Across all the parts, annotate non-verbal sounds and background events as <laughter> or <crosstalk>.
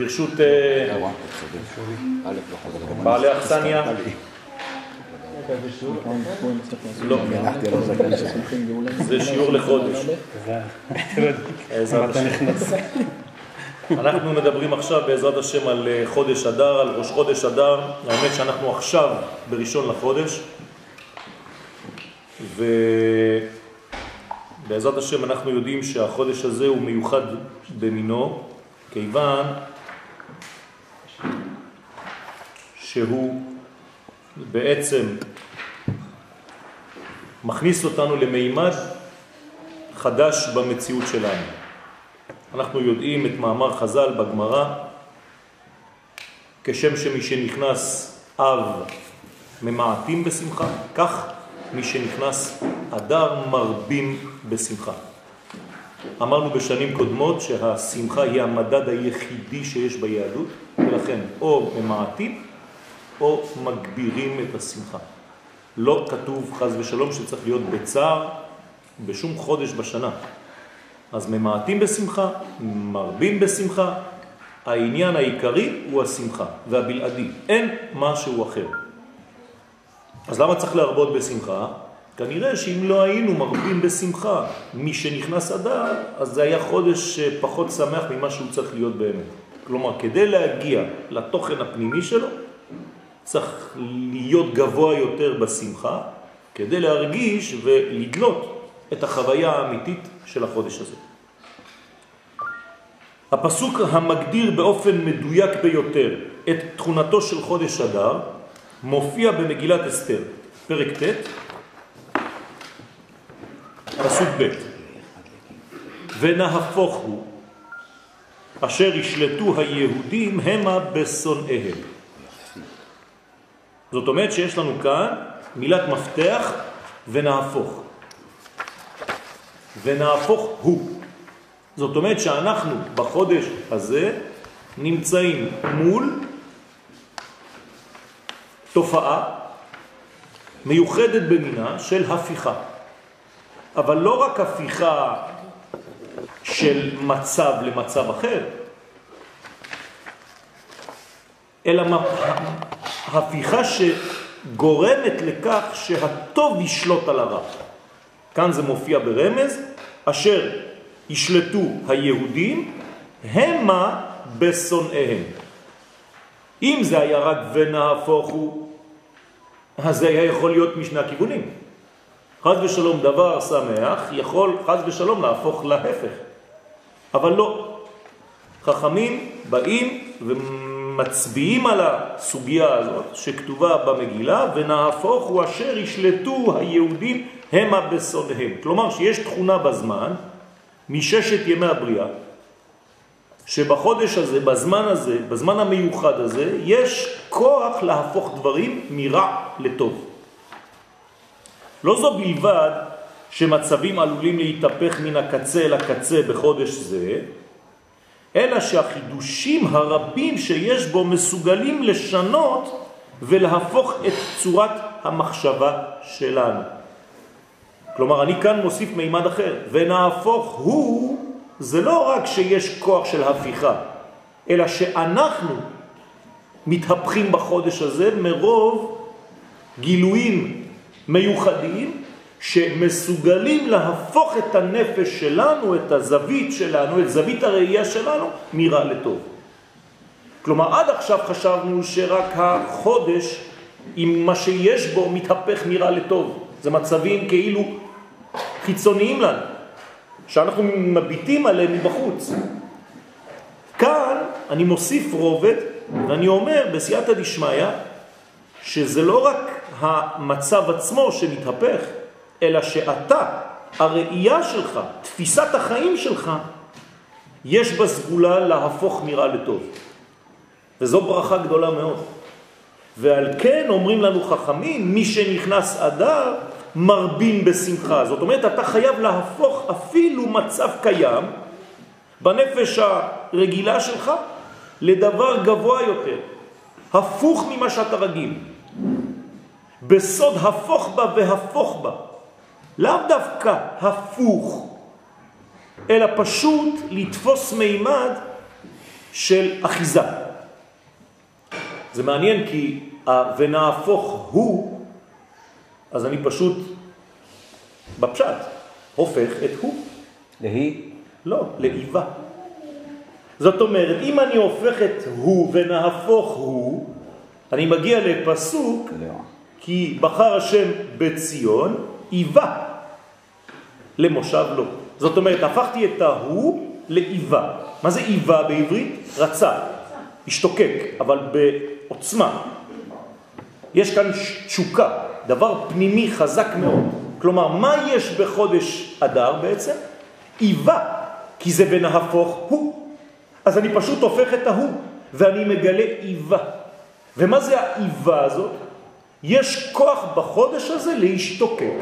ברשות אה, בעלי אכסניה. לא, זה שיעור לחודש. אנחנו מדברים עכשיו בעזרת השם על אה, חודש אדר, על ראש חודש אדר. האמת שאנחנו עכשיו בראשון לחודש, ובעזרת השם אנחנו יודעים שהחודש הזה הוא מיוחד במינו, כיוון שהוא בעצם מכניס אותנו למימד חדש במציאות שלנו. אנחנו יודעים את מאמר חז"ל בגמרא, כשם שמי שנכנס אב ממעטים בשמחה, כך מי שנכנס אדר מרבים בשמחה. אמרנו בשנים קודמות שהשמחה היא המדד היחידי שיש ביהדות, ולכן או ממעטים או מגבירים את השמחה. לא כתוב חז ושלום שצריך להיות בצער בשום חודש בשנה. אז ממעטים בשמחה, מרבים בשמחה, העניין העיקרי הוא השמחה והבלעדי, אין משהו אחר. אז למה צריך להרבות בשמחה? כנראה שאם לא היינו מרבים בשמחה מי שנכנס אדר, אז זה היה חודש פחות שמח ממה שהוא צריך להיות באמת. כלומר, כדי להגיע לתוכן הפנימי שלו, צריך להיות גבוה יותר בשמחה, כדי להרגיש ולדלות את החוויה האמיתית של החודש הזה. הפסוק המגדיר באופן מדויק ביותר את תכונתו של חודש אדר מופיע במגילת אסתר, פרק ט', פסוק ב' ונהפוך הוא אשר ישלטו היהודים המה בשונאיהם. זאת אומרת שיש לנו כאן מילת מפתח ונהפוך. ונהפוך הוא. זאת אומרת שאנחנו בחודש הזה נמצאים מול תופעה מיוחדת במינה של הפיכה. אבל לא רק הפיכה של מצב למצב אחר, אלא הפיכה שגורמת לכך שהטוב ישלוט על הרע. כאן זה מופיע ברמז, אשר ישלטו היהודים, המה בשונאיהם. אם זה היה רק ונהפוך הוא, אז זה היה יכול להיות משני הכיוונים. חז ושלום דבר שמח יכול חז ושלום להפוך להפך. אבל לא. חכמים באים ומצביעים על הסוגיה הזאת שכתובה במגילה, ונהפוך הוא אשר ישלטו היהודים המה בסודיהם. כלומר שיש תכונה בזמן, מששת ימי הבריאה, שבחודש הזה, בזמן הזה, בזמן המיוחד הזה, יש כוח להפוך דברים מרע לטוב. לא זו בלבד שמצבים עלולים להתהפך מן הקצה אל הקצה בחודש זה, אלא שהחידושים הרבים שיש בו מסוגלים לשנות ולהפוך את צורת המחשבה שלנו. כלומר, אני כאן מוסיף מימד אחר, ונהפוך הוא, זה לא רק שיש כוח של הפיכה, אלא שאנחנו מתהפכים בחודש הזה מרוב גילויים מיוחדים שמסוגלים להפוך את הנפש שלנו, את הזווית שלנו, את זווית הראייה שלנו, מרע לטוב. כלומר, עד עכשיו חשבנו שרק החודש, עם מה שיש בו, מתהפך מרע לטוב. זה מצבים כאילו חיצוניים לנו, שאנחנו מביטים עליהם מבחוץ. כאן אני מוסיף רובד, ואני אומר בסייעתא דשמיא, שזה לא רק המצב עצמו שמתהפך, אלא שאתה, הראייה שלך, תפיסת החיים שלך, יש בה סגולה להפוך מרע לטוב. וזו ברכה גדולה מאוד. ועל כן אומרים לנו חכמים, מי שנכנס אדר מרבים בשמחה. זאת אומרת, אתה חייב להפוך אפילו מצב קיים בנפש הרגילה שלך לדבר גבוה יותר, הפוך ממה שאתה רגיל. בסוד הפוך בה והפוך בה. לאו דווקא הפוך, אלא פשוט לתפוס מימד של אחיזה. זה מעניין כי ונהפוך הוא, אז אני פשוט בפשט הופך את הוא. להי? לא, לאיבה. זאת אומרת, אם אני הופך את הוא ונהפוך הוא, אני מגיע לפסוק, לא. כי בחר השם בציון, איבה למושב לו. זאת אומרת, הפכתי את ההוא לאיבה. מה זה איבה בעברית? רצה, השתוקק, אבל בעוצמה. יש כאן תשוקה, דבר פנימי חזק מאוד. כלומר, מה יש בחודש אדר בעצם? איבה, כי זה ונהפוך הוא. אז אני פשוט הופך את ההוא, ואני מגלה איבה. ומה זה האיבה הזאת? יש כוח בחודש הזה להשתוקק.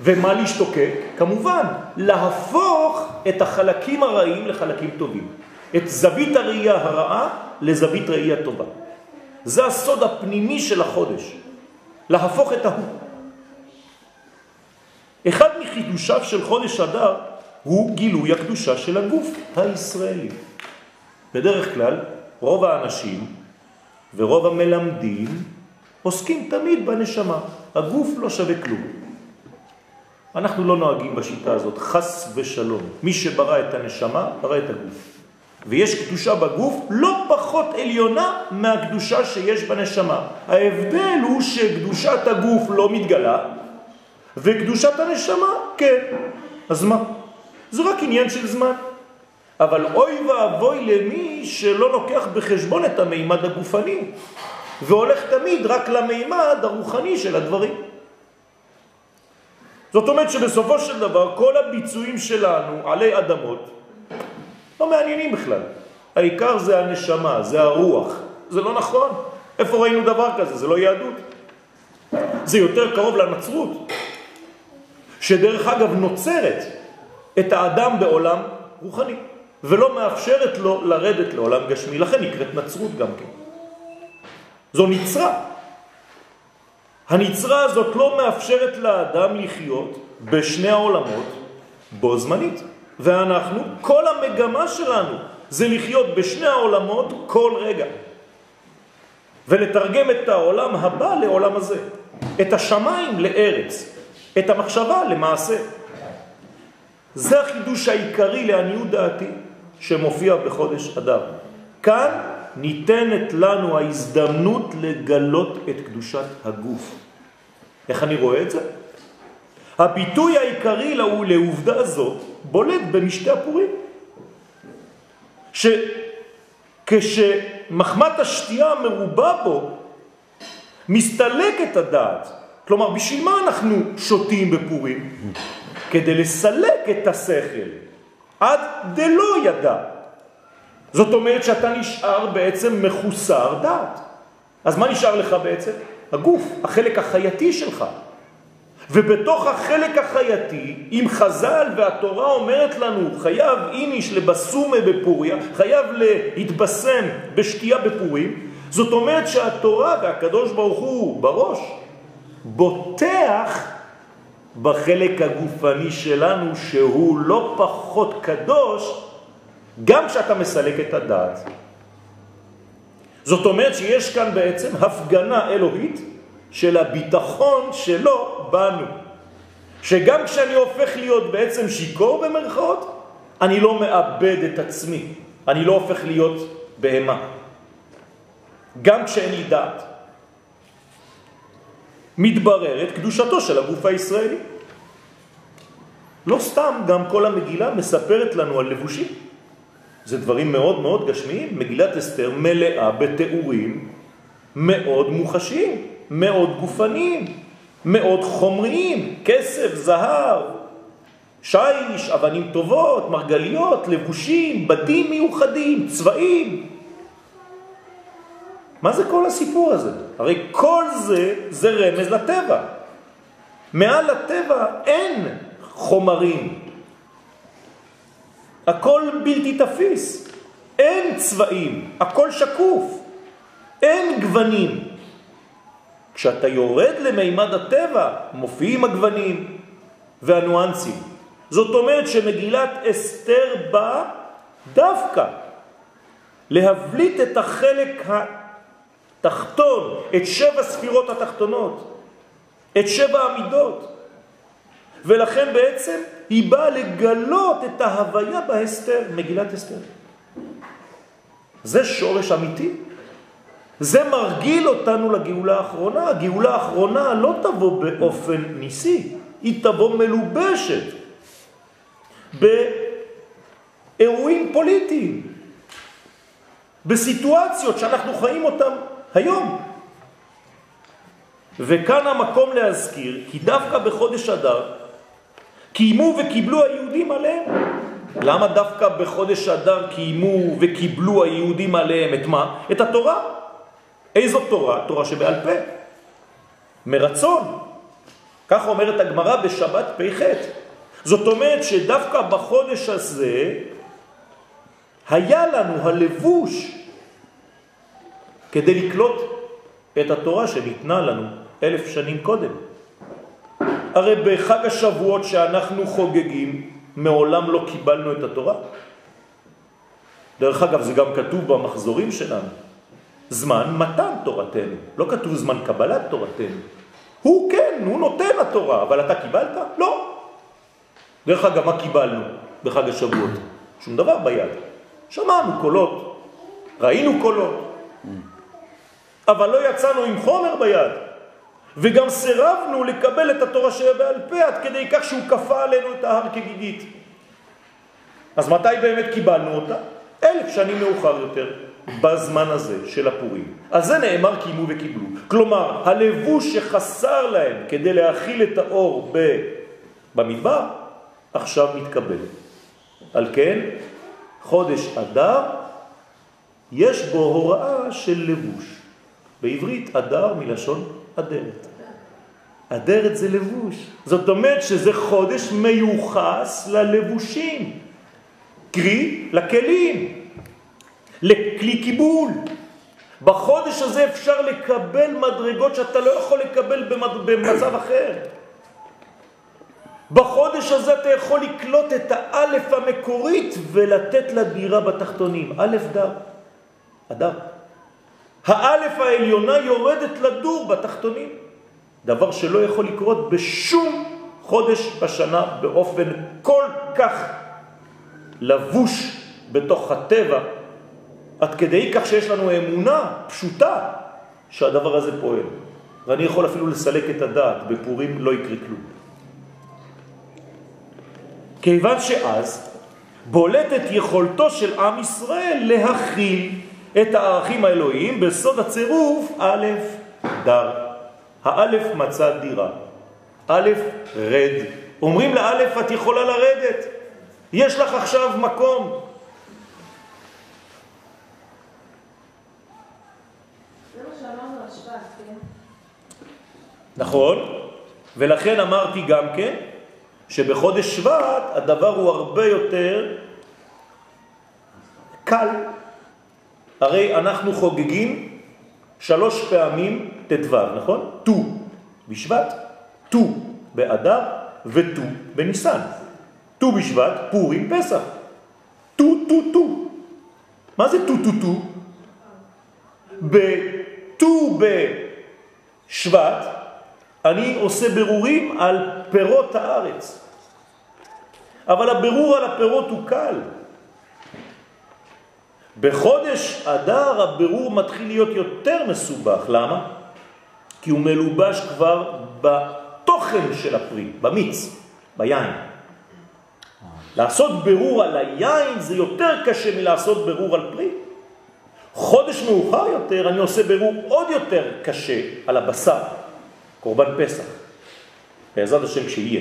ומה להשתוקק? כמובן, להפוך את החלקים הרעים לחלקים טובים. את זווית הראייה הרעה לזווית ראייה טובה. זה הסוד הפנימי של החודש, להפוך את ההוא. אחד מחידושיו של חודש אדר הוא גילוי הקדושה של הגוף הישראלי. בדרך כלל, רוב האנשים ורוב המלמדים עוסקים תמיד בנשמה. הגוף לא שווה כלום. אנחנו לא נוהגים בשיטה הזאת, חס ושלום. מי שברא את הנשמה, ברא את הגוף. ויש קדושה בגוף לא פחות עליונה מהקדושה שיש בנשמה. ההבדל הוא שקדושת הגוף לא מתגלה, וקדושת הנשמה כן. אז מה? זה רק עניין של זמן. אבל אוי ואבוי למי שלא לוקח בחשבון את המימד הגופני, והולך תמיד רק למימד הרוחני של הדברים. זאת אומרת שבסופו של דבר כל הביצועים שלנו עלי אדמות לא מעניינים בכלל. העיקר זה הנשמה, זה הרוח. זה לא נכון. איפה ראינו דבר כזה? זה לא יהדות. זה יותר קרוב לנצרות, שדרך אגב נוצרת את האדם בעולם רוחני, ולא מאפשרת לו לרדת לעולם גשמי. לכן נקראת נצרות גם כן. זו נצרה. הנצרה הזאת לא מאפשרת לאדם לחיות בשני העולמות בו זמנית. ואנחנו, כל המגמה שלנו זה לחיות בשני העולמות כל רגע. ולתרגם את העולם הבא לעולם הזה. את השמיים לארץ. את המחשבה למעשה. זה החידוש העיקרי לעניות דעתי שמופיע בחודש אדר. כאן ניתנת לנו ההזדמנות לגלות את קדושת הגוף. איך אני רואה את זה? הביטוי העיקרי לעובדה הזאת בולט במשתי הפורים. שכשמחמת השתייה מרובה בו, מסתלק את הדעת. כלומר, בשביל מה אנחנו שותים בפורים? כדי לסלק את השכל, עד דלא ידע. זאת אומרת שאתה נשאר בעצם מחוסר דעת. אז מה נשאר לך בעצם? הגוף, החלק החייתי שלך. ובתוך החלק החייתי, אם חז"ל והתורה אומרת לנו, חייב איניש לבסומה בפוריה, חייב להתבשם בשתייה בפורים, זאת אומרת שהתורה והקדוש ברוך הוא בראש בוטח בחלק הגופני שלנו שהוא לא פחות קדוש גם כשאתה מסלק את הדעת. זאת אומרת שיש כאן בעצם הפגנה אלוהית של הביטחון שלו בנו. שגם כשאני הופך להיות בעצם שיקור במרכאות, אני לא מאבד את עצמי, אני לא הופך להיות בהמה. גם כשאין לי דעת. מתבררת קדושתו של הגוף הישראלי. לא סתם, גם כל המגילה מספרת לנו על לבושים. זה דברים מאוד מאוד גשמיים. מגילת אסתר מלאה בתיאורים מאוד מוחשיים, מאוד גופניים, מאוד חומריים, כסף, זהב, שיש, אבנים טובות, מרגליות, לבושים, בדים מיוחדים, צבעים. מה זה כל הסיפור הזה? הרי כל זה זה רמז לטבע. מעל לטבע אין חומרים. הכל בלתי תפיס. אין צבעים, הכל שקוף. אין גוונים. כשאתה יורד למימד הטבע, מופיעים הגוונים והנואנסים. זאת אומרת שמגילת אסתר באה דווקא להבליט את החלק התחתון, את שבע ספירות התחתונות, את שבע המידות. ולכן בעצם היא באה לגלות את ההוויה בהסתר, מגילת הסתר. זה שורש אמיתי. זה מרגיל אותנו לגאולה האחרונה. הגאולה האחרונה לא תבוא באופן ניסי, היא תבוא מלובשת באירועים פוליטיים, בסיטואציות שאנחנו חיים אותם היום. וכאן המקום להזכיר, כי דווקא בחודש אדר קיימו וקיבלו היהודים עליהם. למה דווקא בחודש אדר קיימו וקיבלו היהודים עליהם את מה? את התורה. איזו תורה? תורה שבעל פה. מרצון. כך אומרת הגמרא בשבת פ"ח. זאת אומרת שדווקא בחודש הזה היה לנו הלבוש כדי לקלוט את התורה שניתנה לנו אלף שנים קודם. הרי בחג השבועות שאנחנו חוגגים, מעולם לא קיבלנו את התורה. דרך אגב, זה גם כתוב במחזורים שלנו. זמן מתן תורתנו, לא כתוב זמן קבלת תורתנו. הוא כן, הוא נותן התורה, אבל אתה קיבלת? לא. דרך אגב, מה קיבלנו בחג השבועות? שום דבר ביד. שמענו קולות, ראינו קולות, אבל לא יצאנו עם חומר ביד. וגם סירבנו לקבל את התורה שהיה בעל פה עד כדי כך שהוא כפה עלינו את ההר כגיגית. אז מתי באמת קיבלנו אותה? אלף שנים מאוחר יותר, בזמן הזה של הפורים. על זה נאמר קיימו וקיבלו. כלומר, הלבוש שחסר להם כדי להכיל את האור ב... במדבר, עכשיו מתקבל. על כן, חודש אדר, יש בו הוראה של לבוש. בעברית אדר מלשון אדרת. אדרת זה לבוש. זאת אומרת שזה חודש מיוחס ללבושים, קרי לכלים, לכלי קיבול. בחודש הזה אפשר לקבל מדרגות שאתה לא יכול לקבל במצב אחר. בחודש הזה אתה יכול לקלוט את האלף המקורית ולתת לה דירה בתחתונים. א' דר, אדר. האלף העליונה יורדת לדור בתחתונים, דבר שלא יכול לקרות בשום חודש בשנה באופן כל כך לבוש בתוך הטבע, עד כדי כך שיש לנו אמונה פשוטה שהדבר הזה פועל. ואני יכול אפילו לסלק את הדעת, בפורים לא יקרה כלום. כיוון שאז בולטת יכולתו של עם ישראל להכיל את הערכים האלוהיים בסוד הצירוף א' דר. האלף מצא דירה. א' רד. אומרים לאלף את יכולה לרדת. יש לך עכשיו מקום. כן? נכון, ולכן אמרתי גם כן שבחודש שבט הדבר הוא הרבה יותר קל הרי אנחנו חוגגים שלוש פעמים ט"ו, נכון? ט"ו בשבט, ט"ו באדר וט"ו בניסן. ט"ו בשבט, פורים, פסח. ט"ו, ט"ו, ט"ו. מה זה ט"ו, ט"ו, ט"ו? בט"ו בשבט אני עושה ברורים על פירות הארץ. אבל הברור על הפירות הוא קל. בחודש אדר הבירור מתחיל להיות יותר מסובך. למה? כי הוא מלובש כבר בתוכן של הפרי, במיץ, ביין. לעשות ברור על היין זה יותר קשה מלעשות ברור על פרי. חודש מאוחר יותר אני עושה ברור עוד יותר קשה על הבשר, קורבן פסח, בעזרת השם כשיהיה.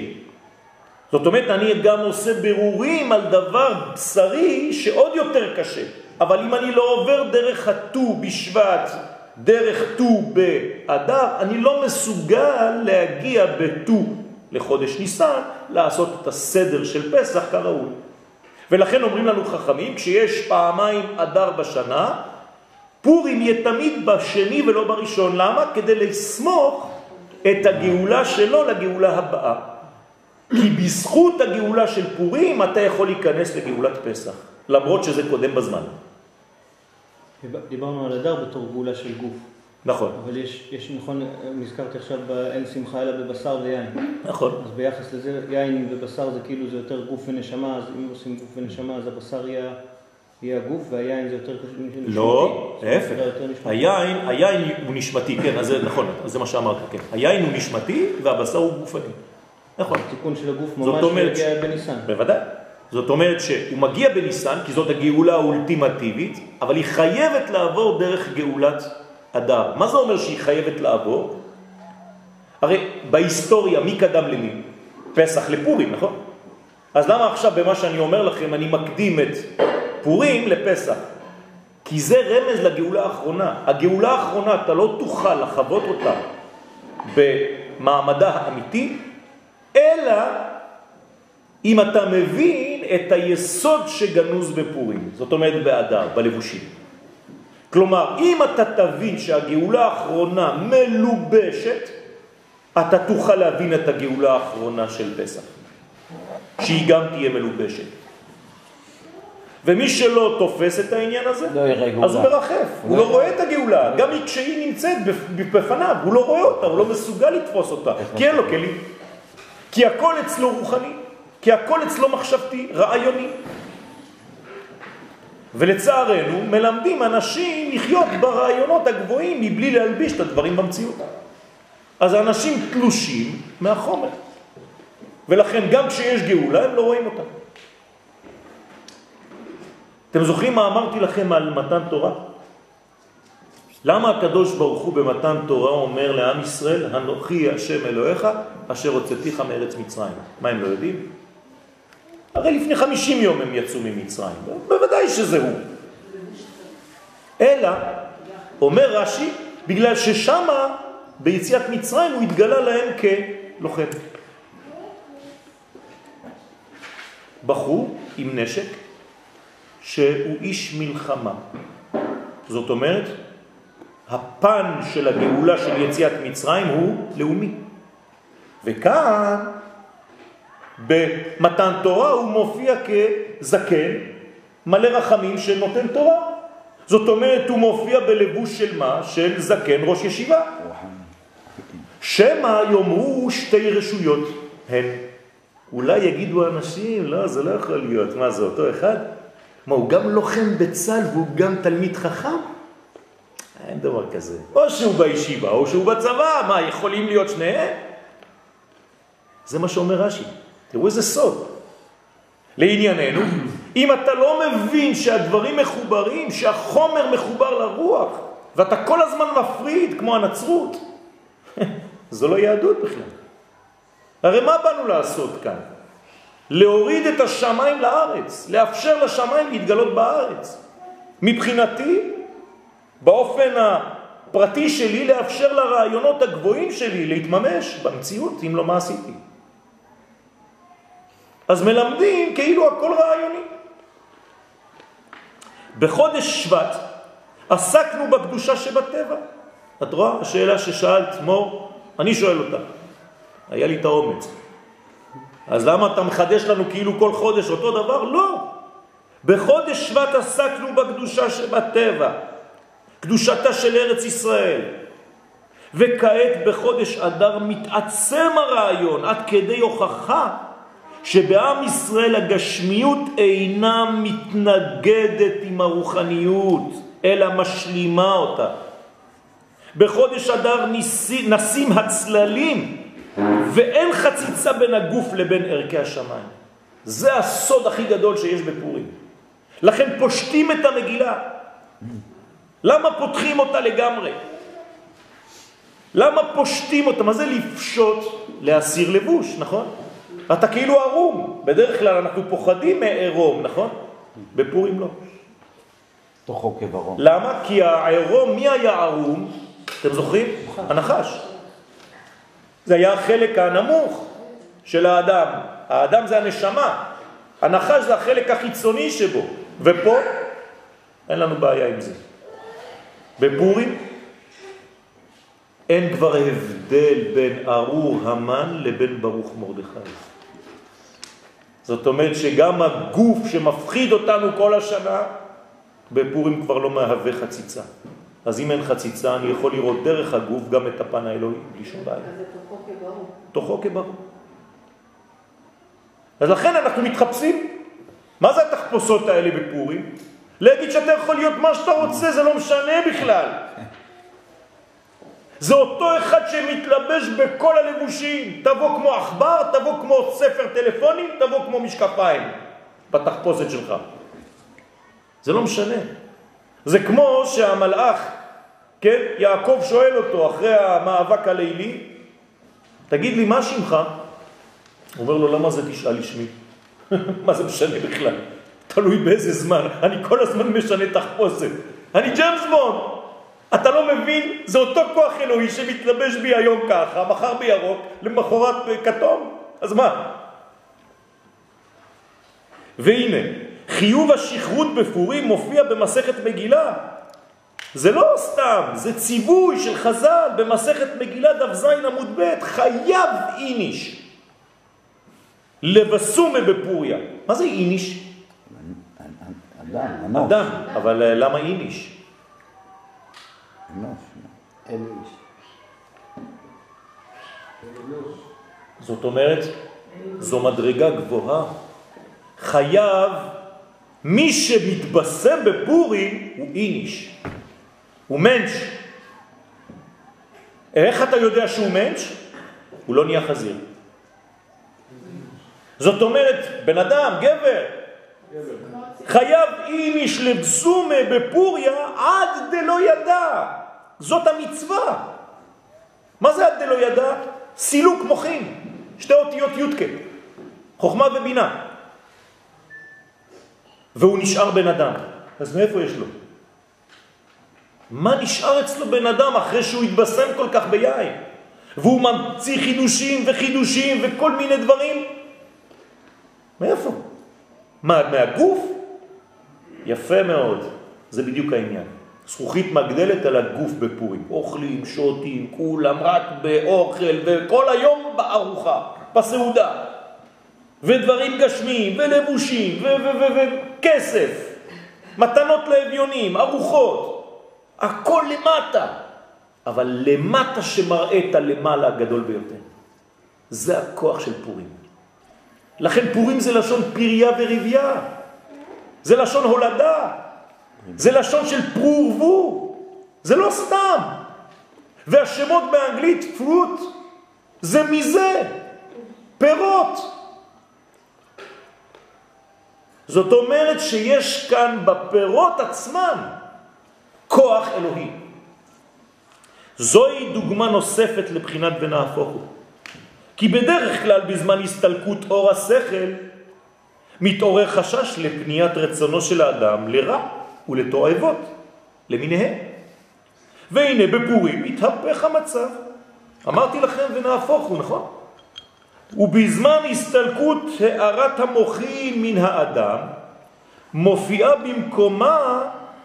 זאת אומרת, אני גם עושה ברורים על דבר בשרי שעוד יותר קשה. אבל אם אני לא עובר דרך הט"ו בשבט, דרך ט"ו באדר, אני לא מסוגל להגיע בט"ו לחודש ניסן, לעשות את הסדר של פסח כראוי. ולכן אומרים לנו חכמים, כשיש פעמיים אדר בשנה, פורים יהיה תמיד בשני ולא בראשון. למה? כדי לסמוך את הגאולה שלו לגאולה הבאה. כי בזכות הגאולה של פורים אתה יכול להיכנס לגאולת פסח. למרות שזה קודם בזמן. דיברנו על הדר בתור גאולה של גוף. נכון. אבל יש, יש נכון, נזכרתי עכשיו באין שמחה אלא בבשר ויין. נכון. אז ביחס לזה, יין ובשר זה כאילו זה יותר גוף ונשמה, אז אם עושים גוף ונשמה אז הבשר יהיה, יהיה הגוף והיין זה יותר נשמתי. לא, להפך. היין, היין הוא נשמתי, כן, אז זה נכון, אז זה מה שאמרת, כן. היין הוא נשמתי והבשר הוא גופני. נכון. התיקון של הגוף ממש מגיע בניסן. בוודאי. זאת אומרת שהוא מגיע בניסן, כי זאת הגאולה האולטימטיבית, אבל היא חייבת לעבור דרך גאולת אדר. מה זה אומר שהיא חייבת לעבור? הרי בהיסטוריה מי קדם למי? פסח לפורים, נכון? אז למה עכשיו במה שאני אומר לכם אני מקדים את פורים לפסח? כי זה רמז לגאולה האחרונה. הגאולה האחרונה אתה לא תוכל לחוות אותה במעמדה האמיתי, אלא אם אתה מבין את היסוד שגנוז בפורים, זאת אומרת באדר, בלבושים. כלומר, אם אתה תבין שהגאולה האחרונה מלובשת, אתה תוכל להבין את הגאולה האחרונה של פסח, שהיא גם תהיה מלובשת. ומי שלא תופס את העניין הזה, לא אז הוא מרחף, הוא לא רואה את הגאולה, גם כשהיא נמצאת בפניו, הוא לא רואה אותה, הוא לא מסוגל לתפוס אותה, כי אין לו כלים. כי הכל אצלו רוחני, כי הכל אצלו מחשבתי, רעיוני. ולצערנו מלמדים אנשים לחיות ברעיונות הגבוהים מבלי להלביש את הדברים במציאות. אז האנשים תלושים מהחומר. ולכן גם כשיש גאולה הם לא רואים אותה. אתם זוכרים מה אמרתי לכם על מתן תורה? למה הקדוש ברוך הוא במתן תורה אומר לעם ישראל, הנוכי השם אלוהיך, אשר הוצאתיך מארץ מצרים? מה הם לא יודעים? הרי לפני חמישים יום הם יצאו ממצרים, בוודאי שזה הוא. אלא, אומר רש"י, בגלל ששם ביציאת מצרים הוא התגלה להם כלוחם. בחור עם נשק שהוא איש מלחמה. זאת אומרת, הפן של הגאולה של יציאת מצרים הוא לאומי. וכאן במתן תורה הוא מופיע כזקן, מלא רחמים שנותן תורה. זאת אומרת, הוא מופיע בלבוש של מה? של זקן ראש ישיבה. שמא יאמרו שתי רשויות הן. אולי יגידו אנשים, לא, זה לא יכול להיות. מה זה, אותו אחד? מה, הוא גם לוחם בצל והוא גם תלמיד חכם? אין דבר כזה. או שהוא בישיבה או שהוא בצבא, מה, יכולים להיות שניהם? זה מה שאומר רש"י. תראו איזה סוד. לענייננו, אם אתה לא מבין שהדברים מחוברים, שהחומר מחובר לרוח, ואתה כל הזמן מפריד כמו הנצרות, <laughs> זו לא יהדות בכלל. הרי מה באנו לעשות כאן? להוריד את השמיים לארץ, לאפשר לשמיים להתגלות בארץ. מבחינתי, באופן הפרטי שלי, לאפשר לרעיונות הגבוהים שלי להתממש במציאות, אם לא מה עשיתי. אז מלמדים כאילו הכל רעיוני. בחודש שבט עסקנו בקדושה שבטבע. את רואה? השאלה ששאלת, מור, אני שואל אותה. היה לי את האומץ. אז למה אתה מחדש לנו כאילו כל חודש אותו דבר? לא. בחודש שבט עסקנו בקדושה שבטבע, קדושתה של ארץ ישראל. וכעת בחודש אדר מתעצם הרעיון עד כדי הוכחה שבעם ישראל הגשמיות אינה מתנגדת עם הרוחניות, אלא משלימה אותה. בחודש אדר נשים הצללים ואין חציצה בין הגוף לבין ערכי השמיים. זה הסוד הכי גדול שיש בפורים. לכן פושטים את המגילה. למה פותחים אותה לגמרי? למה פושטים אותה? מה זה לפשוט? להסיר לבוש, נכון? אתה כאילו ערום. בדרך כלל אנחנו פוחדים מערום, נכון? בפורים לא. תוכו כברום. למה? כי הערום, מי היה ערום? אתם זוכרים? הנחש. זה היה החלק הנמוך של האדם. האדם זה הנשמה. הנחש זה החלק החיצוני שבו. ופה אין לנו בעיה עם זה. בפורים אין כבר הבדל בין ארור המן לבין ברוך מרדכי. זאת אומרת שגם הגוף שמפחיד אותנו כל השנה, בפורים כבר לא מהווה חציצה. אז אם אין חציצה, אני יכול לראות דרך הגוף גם את הפן האלוהי, בלי שום בעיה. אז זה תוכו כברור. תוכו כברור. אז לכן אנחנו מתחפשים. מה זה התחפושות האלה בפורים? להגיד שאתה יכול להיות מה שאתה רוצה, זה לא משנה בכלל. זה אותו אחד שמתלבש בכל הלבושים. תבוא כמו עכבר, תבוא כמו ספר טלפונים, תבוא כמו משקפיים בתחפושת שלך. זה לא משנה. זה כמו שהמלאך, כן, יעקב שואל אותו אחרי המאבק הלילי, תגיד לי, מה שמך? הוא אומר לו, למה זה תשאל לשמי? <laughs> מה זה משנה בכלל? תלוי באיזה זמן, אני כל הזמן משנה תחפושת. אני ג'יימס בונד. אתה לא מבין? זה אותו כוח אלוהי שמתלבש בי היום ככה, מחר בירוק, למחרת בכתום. אז מה? והנה, חיוב השכרות בפורים מופיע במסכת מגילה. זה לא סתם, זה ציווי של חז"ל במסכת מגילה דף ז עמוד ב', חייב איניש לבסומה בפוריה. מה זה איניש? אדם, אנוש. אדם, אבל אה, למה איניש? אנוש. זאת אומרת, זו מדרגה גבוהה. חייב, מי שמתבשם בפורים הוא איניש, הוא מנש. איך אתה יודע שהוא מנש? הוא לא נהיה חזיר. זאת אומרת, בן אדם, גבר, חייב איניש לבסומה בפוריה עד דלא ידע. זאת המצווה. מה זה עד דלא ידע? סילוק מוחים, שתי אותיות יודקה, חוכמה ובינה. והוא נשאר בן אדם. אז מאיפה יש לו? מה נשאר אצלו בן אדם אחרי שהוא התבשם כל כך ביין? והוא ממציא חידושים וחידושים וכל מיני דברים? מאיפה? מה, מהגוף? יפה מאוד, זה בדיוק העניין. זכוכית מגדלת על הגוף בפורים. אוכלים, שותים, כולם רק באוכל וכל היום בארוחה, בסעודה. ודברים גשמיים, ולבושים, וכסף, מתנות לאביונים, ארוחות, הכל למטה. אבל למטה שמראה את הלמעלה הגדול ביותר. זה הכוח של פורים. לכן פורים זה לשון פריה ורבייה. זה לשון הולדה. זה לשון של פרורבו. זה לא סתם. והשמות באנגלית פרוט זה מזה. פירות. זאת אומרת שיש כאן בפירות עצמם כוח אלוהי. זוהי דוגמה נוספת לבחינת ונהפוך הוא. כי בדרך כלל בזמן הסתלקות אור השכל מתעורר חשש לפניית רצונו של האדם לרע ולתועבות למיניהם. והנה בפורים התהפך המצב. אמרתי לכם ונהפוך הוא, נכון? ובזמן הסתלקות הערת המוחים מן האדם מופיעה במקומה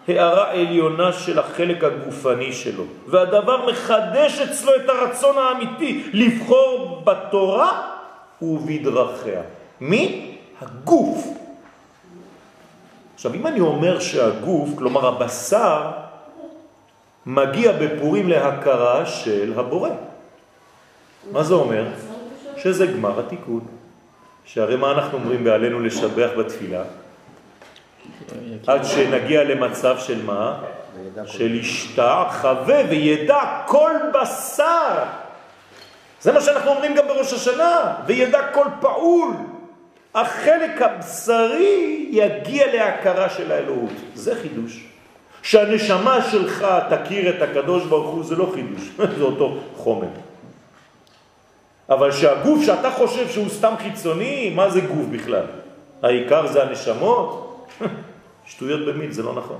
הערה עליונה של החלק הגופני שלו, והדבר מחדש אצלו את הרצון האמיתי לבחור בתורה ובדרכיה. מי? הגוף. עכשיו, אם אני אומר שהגוף, כלומר הבשר, מגיע בפורים להכרה של הבורא. מה זה אומר? שזה גמר התיקון. שהרי מה אנחנו אומרים בעלינו לשבח בתפילה? עד שנגיע למצב של מה? של ישתע, חווה וידע כל בשר. זה מה שאנחנו אומרים גם בראש השנה, וידע כל פעול. החלק הבשרי יגיע להכרה של האלוהות. זה חידוש. שהנשמה שלך תכיר את הקדוש ברוך הוא זה לא חידוש, <laughs> זה אותו חומר. אבל שהגוף שאתה חושב שהוא סתם חיצוני, מה זה גוף בכלל? העיקר זה הנשמות? <laughs> שטויות במין, זה לא נכון.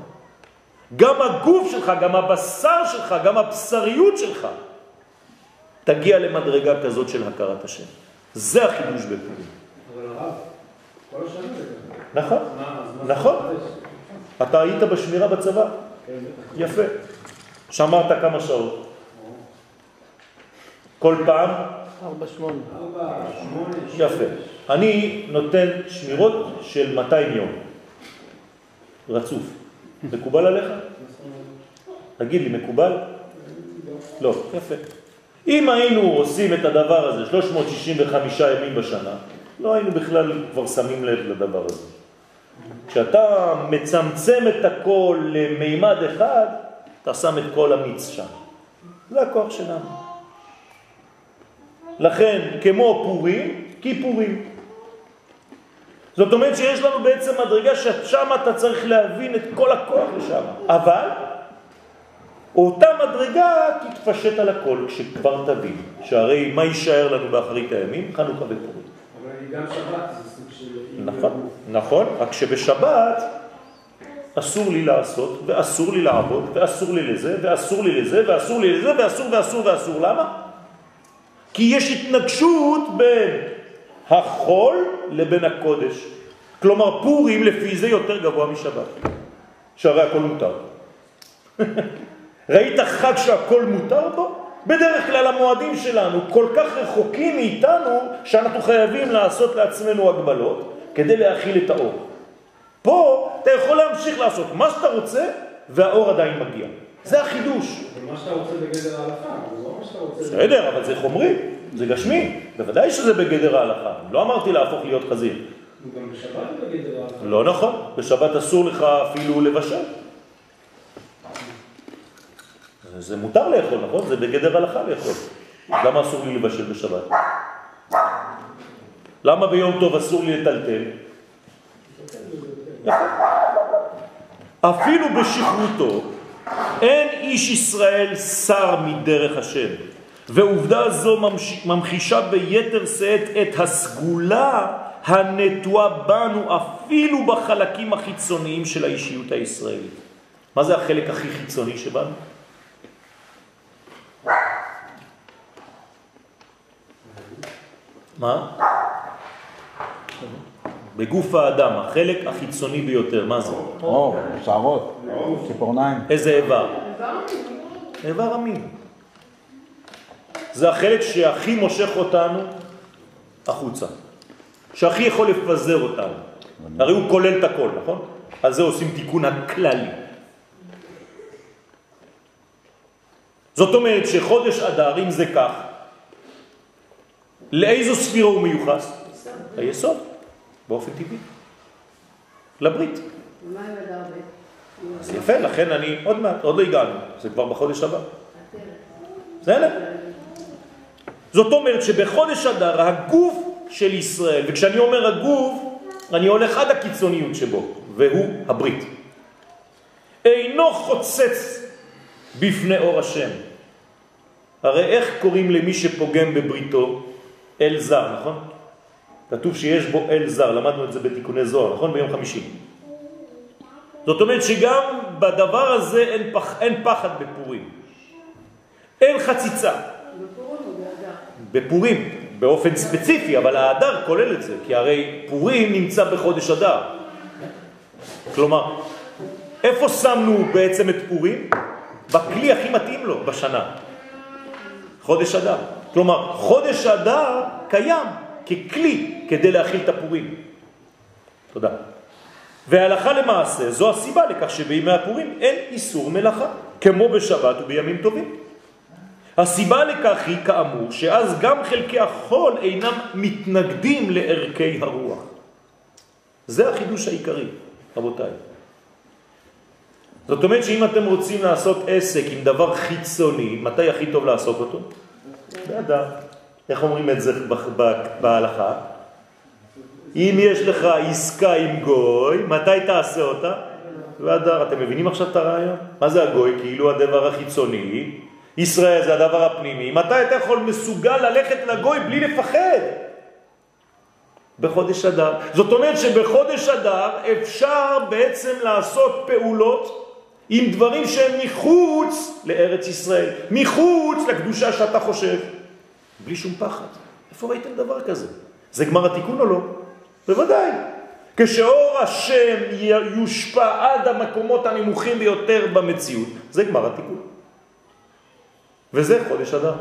גם הגוף שלך, גם הבשר שלך, גם הבשריות שלך, תגיע למדרגה כזאת של הכרת השם. זה החידוש בפורים. אבל הרב, כל השנה זה ככה. נכון, נכון. אתה היית בשמירה בצבא, כן. יפה. שמרת כמה שעות. כל פעם, ארבע שמונה. יפה. אני נותן שמירות של 200 יום, רצוף. מקובל עליך? תגיד לי, מקובל? לא, יפה. אם היינו עושים את הדבר הזה 365 ימים בשנה, לא היינו בכלל כבר שמים לב לדבר הזה. כשאתה מצמצם את הכל למימד אחד, אתה שם את כל המיץ שם. זה הכוח שלנו. לכן, כמו פורים, כיפורים. זאת אומרת שיש לנו בעצם מדרגה ששם אתה צריך להבין את כל הכוח לשם. אבל אותה מדרגה תתפשט על הכל כשכבר תבין, שהרי מה יישאר לנו באחרית הימים? חנוכה ופורים. אבל גם שבת זה סוג של... נכון, נכון, רק שבשבת אסור לי לעשות, ואסור לי לעבוד, ואסור לי לזה, ואסור לי לזה, ואסור לי לזה, ואסור ואסור ואסור. למה? כי יש התנגשות בין החול לבין הקודש. כלומר, פורים לפי זה יותר גבוה משבת, שהרי הכל מותר. <laughs> ראית חג שהכל מותר בו? בדרך כלל המועדים שלנו כל כך רחוקים מאיתנו שאנחנו חייבים לעשות לעצמנו הגבלות כדי להכיל את האור. פה אתה יכול להמשיך לעשות מה שאתה רוצה והאור עדיין מגיע. זה החידוש. אבל מה שאתה רוצה בגדר ההלכה, זה לא מה שאתה רוצה... בסדר, אבל זה חומרי, זה גשמי. בוודאי שזה בגדר ההלכה. לא אמרתי להפוך להיות חזיר. גם בשבת זה בגדר ההלכה. לא נכון, בשבת אסור לך אפילו לבשל. זה- מותר לאכול, נכון? זה בגדר הלכה לאכול. למה אסור לי לבשל בשבת? למה ביום טוב אסור לי לטלטל? אפילו בשכרותו אין איש ישראל שר מדרך השם, ועובדה זו ממש- ממחישה ביתר שאת את הסגולה הנטועה בנו אפילו בחלקים החיצוניים של האישיות הישראלית. מה זה החלק הכי חיצוני שבנו? מה? בגוף האדם, החלק החיצוני ביותר, מה זה? אור, שערות, ציפורניים. איזה איבר? איבר המין. זה החלק שהכי מושך אותנו החוצה, שהכי יכול לפזר אותנו. הרי הוא כולל את הכל, נכון? על זה עושים תיקון הכללי. זאת אומרת שחודש אדר, אם זה כך, לאיזו ספירה הוא מיוחס? היסוד, באופן טבעי. לברית. ומה עם? אז יפה, לכן אני עוד מעט, עוד לא הגענו, זה כבר בחודש הבא. בסדר? זאת אומרת שבחודש אדר הגוף של ישראל, וכשאני אומר הגוף, אני הולך עד הקיצוניות שבו, והוא הברית. אינו חוצץ בפני אור השם. הרי איך קוראים למי שפוגם בבריתו? אל זר, נכון? כתוב שיש בו אל זר, למדנו את זה בתיקוני זוהר, נכון? ביום חמישי. זאת אומרת שגם בדבר הזה אין, פח, אין פחד בפורים. אין חציצה. בפורים באופן ספציפי, אבל האדר כולל את זה, כי הרי פורים נמצא בחודש אדר. כלומר, איפה שמנו בעצם את פורים? בכלי הכי מתאים לו בשנה, חודש אדר. כלומר, חודש אדר קיים ככלי כדי להכיל את הפורים. תודה. והלכה למעשה, זו הסיבה לכך שבימי הפורים אין איסור מלאכה, כמו בשבת ובימים טובים. הסיבה לכך היא כאמור שאז גם חלקי החול אינם מתנגדים לערכי הרוח. זה החידוש העיקרי, רבותיי. זאת אומרת שאם אתם רוצים לעשות עסק עם דבר חיצוני, מתי הכי טוב לעשות אותו? באדר. איך אומרים את זה בהלכה? אם יש לך עסקה עם גוי, מתי תעשה אותה? באדר. אתם מבינים עכשיו את הרעיון? מה זה הגוי? כאילו הדבר החיצוני, ישראל זה הדבר הפנימי. מתי אתה יכול מסוגל ללכת לגוי בלי לפחד? בחודש אדר. זאת אומרת שבחודש אדר אפשר בעצם לעשות פעולות עם דברים שהם מחוץ לארץ ישראל, מחוץ לקדושה שאתה חושב, בלי שום פחד. איפה ראיתם דבר כזה? זה גמר התיקון או לא? בוודאי. כשאור השם יושפע עד המקומות הנמוכים ביותר במציאות, זה גמר התיקון. וזה חודש אדר.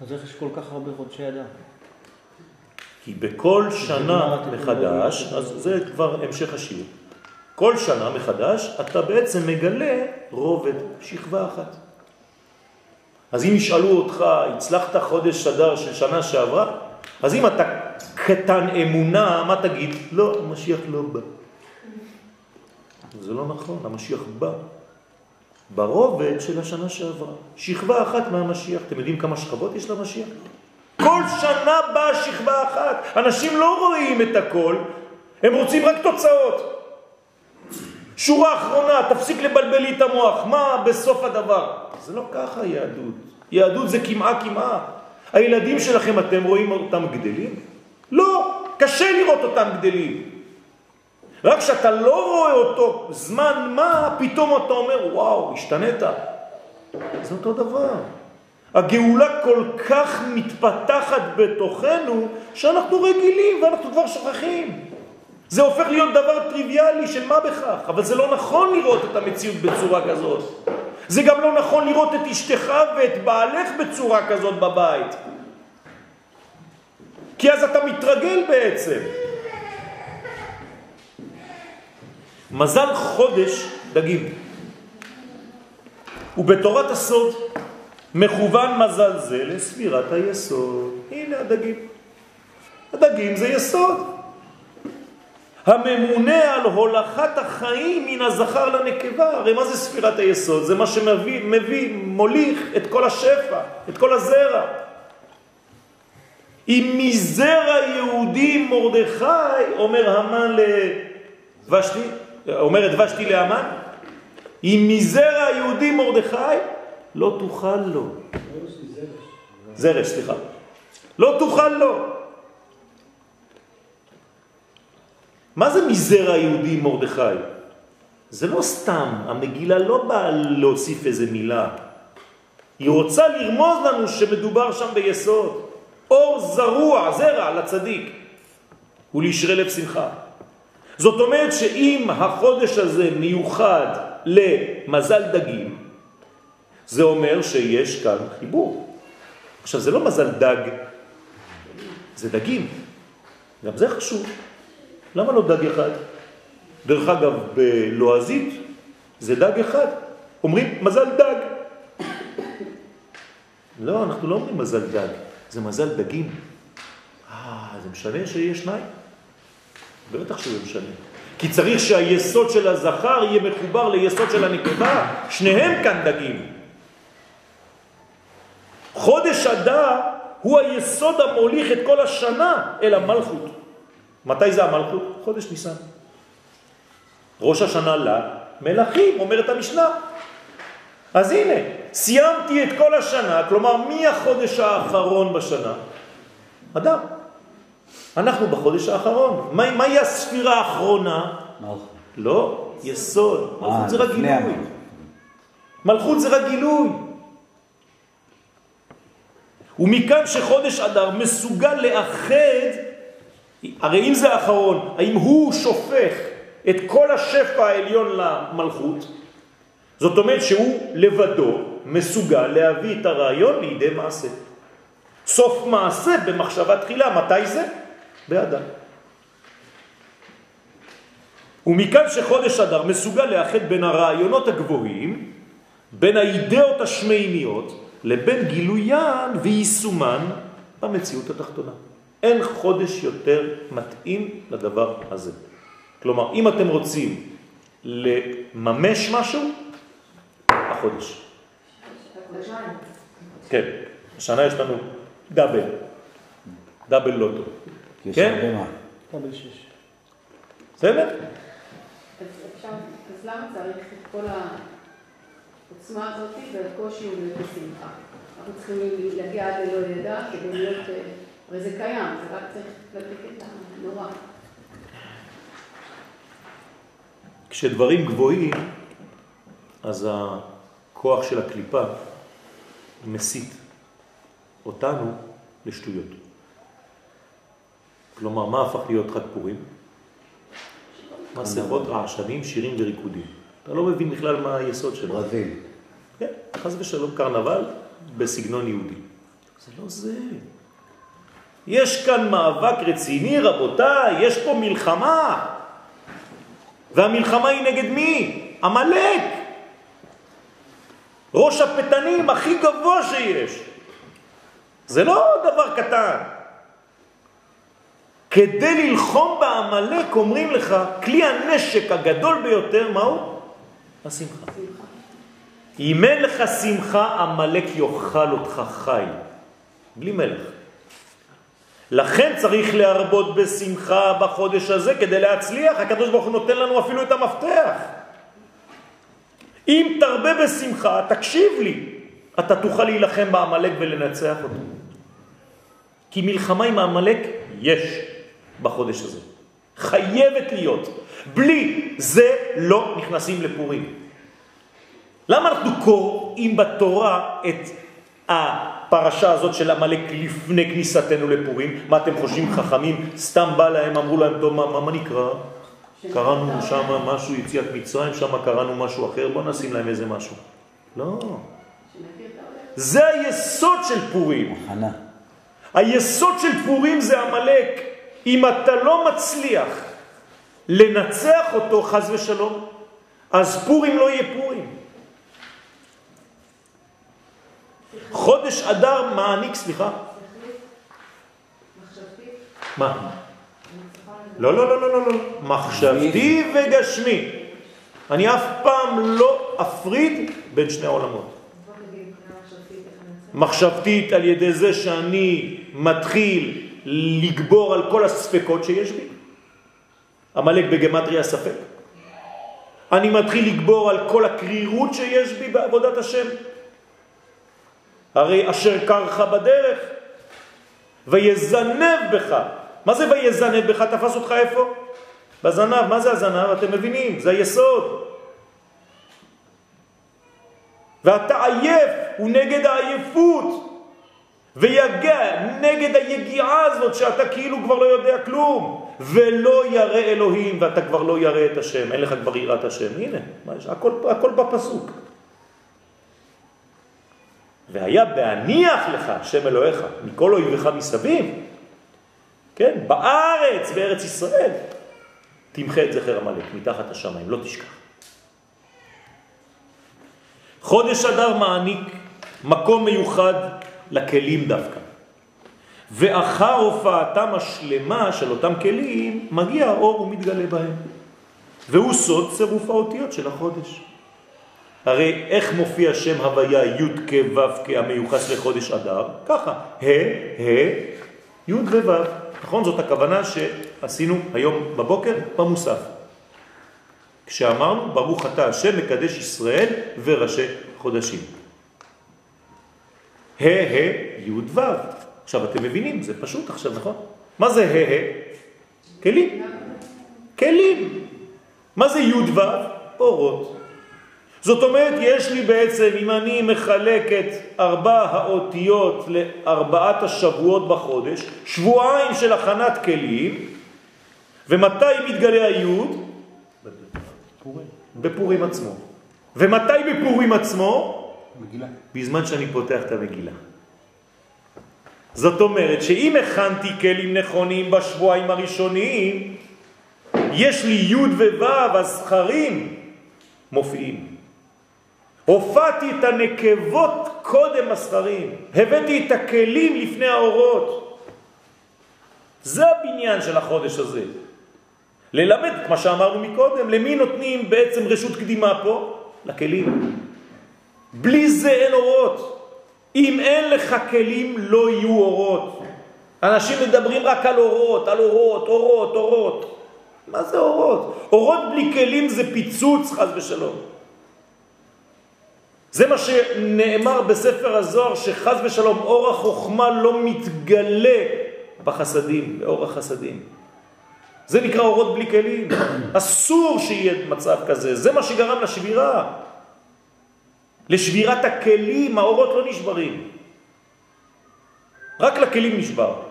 אז איך יש כל כך הרבה חודשי אדר? כי בכל שנה מחדש, אז זה כבר המשך השיעור, כל שנה מחדש אתה בעצם מגלה רובד, שכבה אחת. אז אם ישאלו אותך, הצלחת חודש אדר של שנה שעברה, אז אם אתה קטן אמונה, מה תגיד? לא, המשיח לא בא. זה לא נכון, המשיח בא. ברובד של השנה שעברה. שכבה אחת מהמשיח. אתם יודעים כמה שכבות יש למשיח? כל שנה באה שכבה אחת. אנשים לא רואים את הכל, הם רוצים רק תוצאות. שורה אחרונה, תפסיק לבלבל לי את המוח. מה בסוף הדבר? זה לא ככה יהדות. יהדות זה כמעה כמעה. הילדים שלכם, אתם רואים אותם גדלים? לא, קשה לראות אותם גדלים. רק כשאתה לא רואה אותו זמן מה, פתאום אתה אומר, וואו, השתנית. זה אותו דבר. הגאולה כל כך מתפתחת בתוכנו, שאנחנו רגילים ואנחנו כבר שוכחים. זה הופך להיות דבר טריוויאלי של מה בכך, אבל זה לא נכון לראות את המציאות בצורה כזאת. זה גם לא נכון לראות את אשתך ואת בעלך בצורה כזאת בבית. כי אז אתה מתרגל בעצם. מזל חודש דגים. ובתורת הסוד מכוון מזל זה לספירת היסוד. הנה הדגים. הדגים זה יסוד. הממונה על הולכת החיים מן הזכר לנקבה. הרי מה זה ספירת היסוד? זה מה שמביא, מביא, מוליך את כל השפע, את כל הזרע. אם מזרע יהודי מרדכי, אומר המן לבשתי, אומרת ושתי לאמן, אם מזרע יהודי מרדכי, לא תוכל לו. זרש, סליחה. לא תוכל לו. מה זה מזרע יהודי מרדכי? זה לא סתם, המגילה לא באה להוסיף איזה מילה. היא רוצה לרמוז לנו שמדובר שם ביסוד. אור זרוע, זרע, לצדיק, ולשרי לב שמחה. זאת אומרת שאם החודש הזה מיוחד למזל דגים, זה אומר שיש כאן חיבור. עכשיו, זה לא מזל דג, זה דגים. גם זה חשוב. למה לא דג אחד? דרך אגב, בלועזית זה דג אחד. אומרים מזל דג. לא, אנחנו לא אומרים מזל דג, זה מזל דגים. אה, זה משנה שיש שניים? בטח שזה משנה. כי צריך שהיסוד של הזכר יהיה מחובר ליסוד של הנקבה, שניהם כאן דגים. חודש אדר הוא היסוד המוליך את כל השנה אל המלכות. מתי זה המלכות? חודש ניסן. ראש השנה לה, מלכים, אומרת המשנה. אז הנה, סיימתי את כל השנה, כלומר מי החודש האחרון בשנה? אדם. אנחנו בחודש האחרון. מה, מהי הספירה האחרונה? מלכות. לא, יסוד. אה, מלכות זה רק גילוי. מלכות זה רק גילוי. ומכאן שחודש אדר מסוגל לאחד, הרי אם זה האחרון, האם הוא שופך את כל השפע העליון למלכות, זאת אומרת שהוא לבדו מסוגל להביא את הרעיון לידי מעשה. סוף מעשה במחשבה תחילה, מתי זה? באדם. ומכאן שחודש אדר מסוגל לאחד בין הרעיונות הגבוהים, בין האידאות השמימיות, לבין גילוין ויישומן במציאות התחתונה. אין חודש יותר מתאים לדבר הזה. כלומר, אם אתם רוצים לממש משהו, החודש. כן, השנה יש לנו דאבל, דאבל לוטו. יש כן? הרבה מה. קבל שש. בסדר? אז למה צריך את כל העוצמה הזאת והקושי ובשמחה? אנחנו צריכים להגיע עד ללא ידע כדי להיות, אה, הרי זה קיים, זה רק צריך להדליק את הנורא. כשדברים גבוהים, אז הכוח של הקליפה מסית אותנו לשטויות. כלומר, מה הפך להיות חג פורים? מסכות, רעשנים, שירים וריקודים. אתה לא מבין בכלל מה היסוד שלו. ברזיל. כן, חס ושלום קרנבל בסגנון יהודי. זה לא זה. יש כאן מאבק רציני, רבותיי, יש פה מלחמה. והמלחמה היא נגד מי? המלאק. ראש הפתנים הכי גבוה שיש. זה לא דבר קטן. כדי ללחום בעמלק אומרים לך, כלי הנשק הגדול ביותר, מהו? השמחה. אם אין לך שמחה, המלאק יאכל אותך חי, בלי מלך. לכן צריך להרבות בשמחה בחודש הזה כדי להצליח. הקדוש ברוך הוא נותן לנו אפילו את המפתח. אם תרבה בשמחה, תקשיב לי, אתה תוכל להילחם בעמלק ולנצח אותו. כי מלחמה עם העמלק יש בחודש הזה. חייבת להיות. בלי זה לא נכנסים לפורים. למה אנחנו קוראים בתורה את הפרשה הזאת של המלאק לפני כניסתנו לפורים? מה אתם חושבים חכמים? סתם בא להם, אמרו להם, טוב, מה, מה, נקרא? קראנו שם משהו, יציאת מצרים, שם קראנו משהו אחר, בוא נשים להם איזה משהו. לא. זה היסוד של פורים. הכנה. היסוד של פורים זה המלאק. אם אתה לא מצליח לנצח אותו, חז ושלום, אז פורים לא יהיה פורים. חודש אדר מעניק, סליחה. מה? לא, לא, לא, לא, לא, לא. מחשבתי וגשמי. אני אף פעם לא אפריד בין שני העולמות. מחשבתית על ידי זה שאני מתחיל לגבור על כל הספקות שיש בי. המלאק בגמטריה ספק. אני מתחיל לגבור על כל הקרירות שיש בי בעבודת השם. הרי אשר קרך בדרך ויזנב בך. מה זה ויזנב בך? תפס אותך איפה? בזנב. מה זה הזנב? אתם מבינים, זה היסוד. ואתה עייף, הוא נגד העייפות. ויגע נגד היגיעה הזאת שאתה כאילו כבר לא יודע כלום. ולא ירא אלוהים, ואתה כבר לא ירא את השם. אין לך כבר יראת השם. הנה? הכל, הכל בפסוק. והיה בהניח לך שם אלוהיך מכל אויביך מסביב, כן, בארץ, בארץ ישראל, תמחה את זכר המלך מתחת השמיים, לא תשכח. חודש אדר מעניק מקום מיוחד לכלים דווקא. ואחר הופעתם השלמה של אותם כלים, מגיע האור ומתגלה בהם. והוא סוד צירוף האותיות של החודש. הרי איך מופיע שם הוויה י' כ' ו' כהמיוחס לחודש אדר? ככה, ה', ה', י' וו'. נכון? זאת הכוונה שעשינו היום בבוקר במוסף. כשאמרנו, ברוך אתה השם מקדש ישראל וראשי חודשים. ה' ה' י' ו'. עכשיו אתם מבינים, זה פשוט עכשיו, נכון? מה זה ה' ה'? כלים. כלים. מה זה י' ו'? אורות. זאת אומרת, יש לי בעצם, אם אני מחלק את ארבע האותיות לארבעת השבועות בחודש, שבועיים של הכנת כלים, ומתי מתגלה היוד? בפורים עצמו. ומתי בפורים עצמו? מגילה. בזמן שאני פותח את המגילה. זאת אומרת שאם הכנתי כלים נכונים בשבועיים הראשונים, יש לי י' וו', הזכרים מופיעים. הופעתי את הנקבות קודם הסחרים, הבאתי את הכלים לפני האורות. זה הבניין של החודש הזה. ללמד את מה שאמרנו מקודם, למי נותנים בעצם רשות קדימה פה? לכלים. בלי זה אין אורות. אם אין לך כלים לא יהיו אורות. אנשים מדברים רק על אורות, על אורות, אורות, אורות. מה זה אורות? אורות בלי כלים זה פיצוץ, חז ושלום. זה מה שנאמר בספר הזוהר, שחז ושלום אור החוכמה לא מתגלה בחסדים, באור החסדים. זה נקרא אורות בלי כלים. <coughs> אסור שיהיה מצב כזה, זה מה שגרם לשבירה. לשבירת הכלים, האורות לא נשברים. רק לכלים נשבר.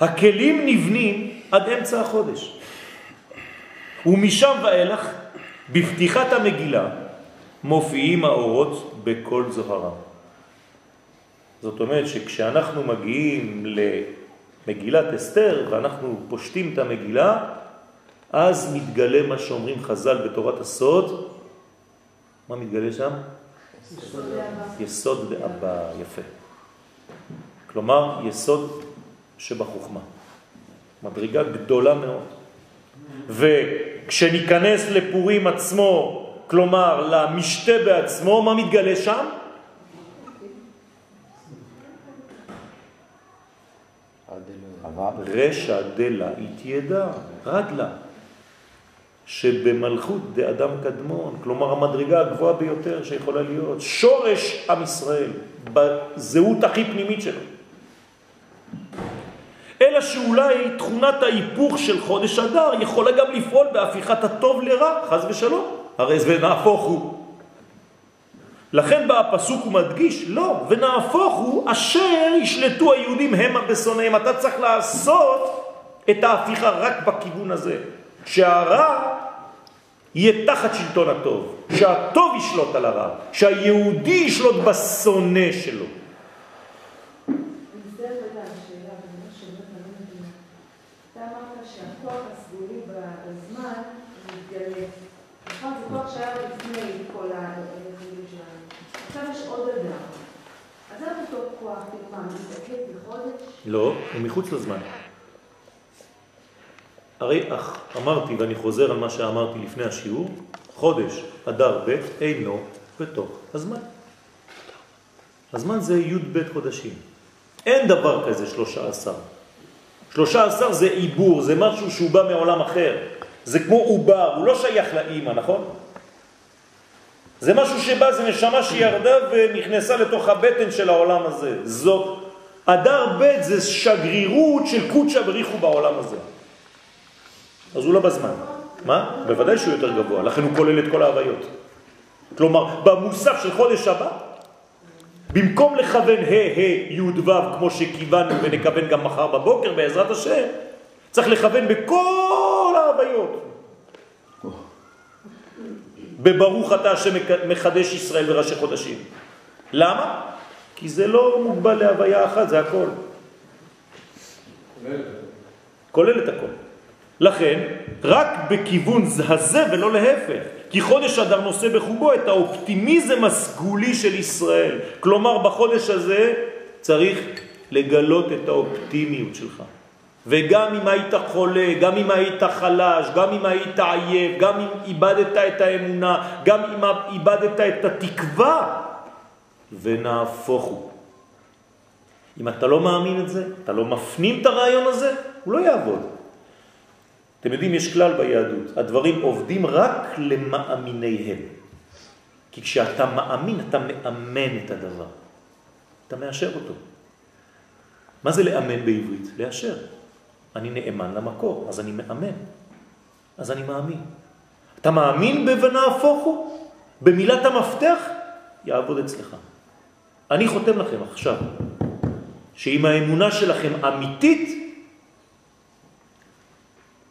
הכלים נבנים עד אמצע החודש. ומשם ואילך בפתיחת המגילה מופיעים האורות בכל זוהרה. זאת אומרת שכשאנחנו מגיעים למגילת אסתר ואנחנו פושטים את המגילה, אז מתגלה מה שאומרים חז"ל בתורת הסוד. מה מתגלה שם? יסוד דאבא, יפה. כלומר, יסוד שבחוכמה. מדרגה גדולה מאוד. וכשניכנס לפורים עצמו, כלומר למשתה בעצמו, מה מתגלה שם? רשע דלה התיידע, רגלה, שבמלכות דאדם קדמון, כלומר המדרגה הגבוהה ביותר שיכולה להיות, שורש עם ישראל, בזהות הכי פנימית שלו. אלא שאולי תכונת ההיפוך של חודש אדר יכולה גם לפעול בהפיכת הטוב לרע, חז ושלום. הרי זה נהפוך הוא. לכן בא הפסוק ומדגיש, לא, ונהפוך הוא אשר ישלטו היהודים המה בשונאיהם. אתה צריך לעשות את ההפיכה רק בכיוון הזה, שהרע יהיה תחת שלטון הטוב, שהטוב ישלוט על הרע, שהיהודי ישלוט בשונא שלו. לא, הוא מחוץ לזמן. הרי אך אמרתי, ואני חוזר על מה שאמרתי לפני השיעור, חודש אדר ב' אינו בתוך הזמן. הזמן זה י' ב' חודשים. אין דבר כזה שלושה עשר. שלושה עשר זה עיבור, זה משהו שהוא בא מעולם אחר. זה כמו עובר, הוא לא שייך לאימא, נכון? זה משהו שבא, זה נשמה שירדה ונכנסה לתוך הבטן של העולם הזה. זאת, אדר ב' זה שגרירות של קודשא בריחו בעולם הזה. אז הוא לא בזמן. מה? בוודאי שהוא יותר גבוה, לכן הוא כולל את כל ההוויות. כלומר, במוסף של חודש הבא, במקום לכוון ה' ה' י' ו' כמו שכיוונו ונכוון גם מחר בבוקר בעזרת השם, צריך לכוון בכל ההוויות. בברוך אתה שמחדש ישראל וראשי חודשים. למה? כי זה לא מוגבל להוויה אחת, זה הכל. כולל את הכל. לכן, רק בכיוון הזה ולא להפך. כי חודש אדר נושא בחובו את האופטימיזם הסגולי של ישראל. כלומר, בחודש הזה צריך לגלות את האופטימיות שלך. וגם אם היית חולה, גם אם היית חלש, גם אם היית עייף, גם אם איבדת את האמונה, גם אם איבדת את התקווה, ונהפוך הוא. אם אתה לא מאמין את זה, אתה לא מפנים את הרעיון הזה, הוא לא יעבוד. אתם יודעים, יש כלל ביהדות, הדברים עובדים רק למאמיניהם. כי כשאתה מאמין, אתה מאמן את הדבר. אתה מאשר אותו. מה זה לאמן בעברית? לאשר. אני נאמן למקור, אז אני מאמן. אז אני מאמין. אתה מאמין ב"ונהפוך הוא"? במילת המפתח? יעבוד אצלך. אני חותם לכם עכשיו, שאם האמונה שלכם אמיתית,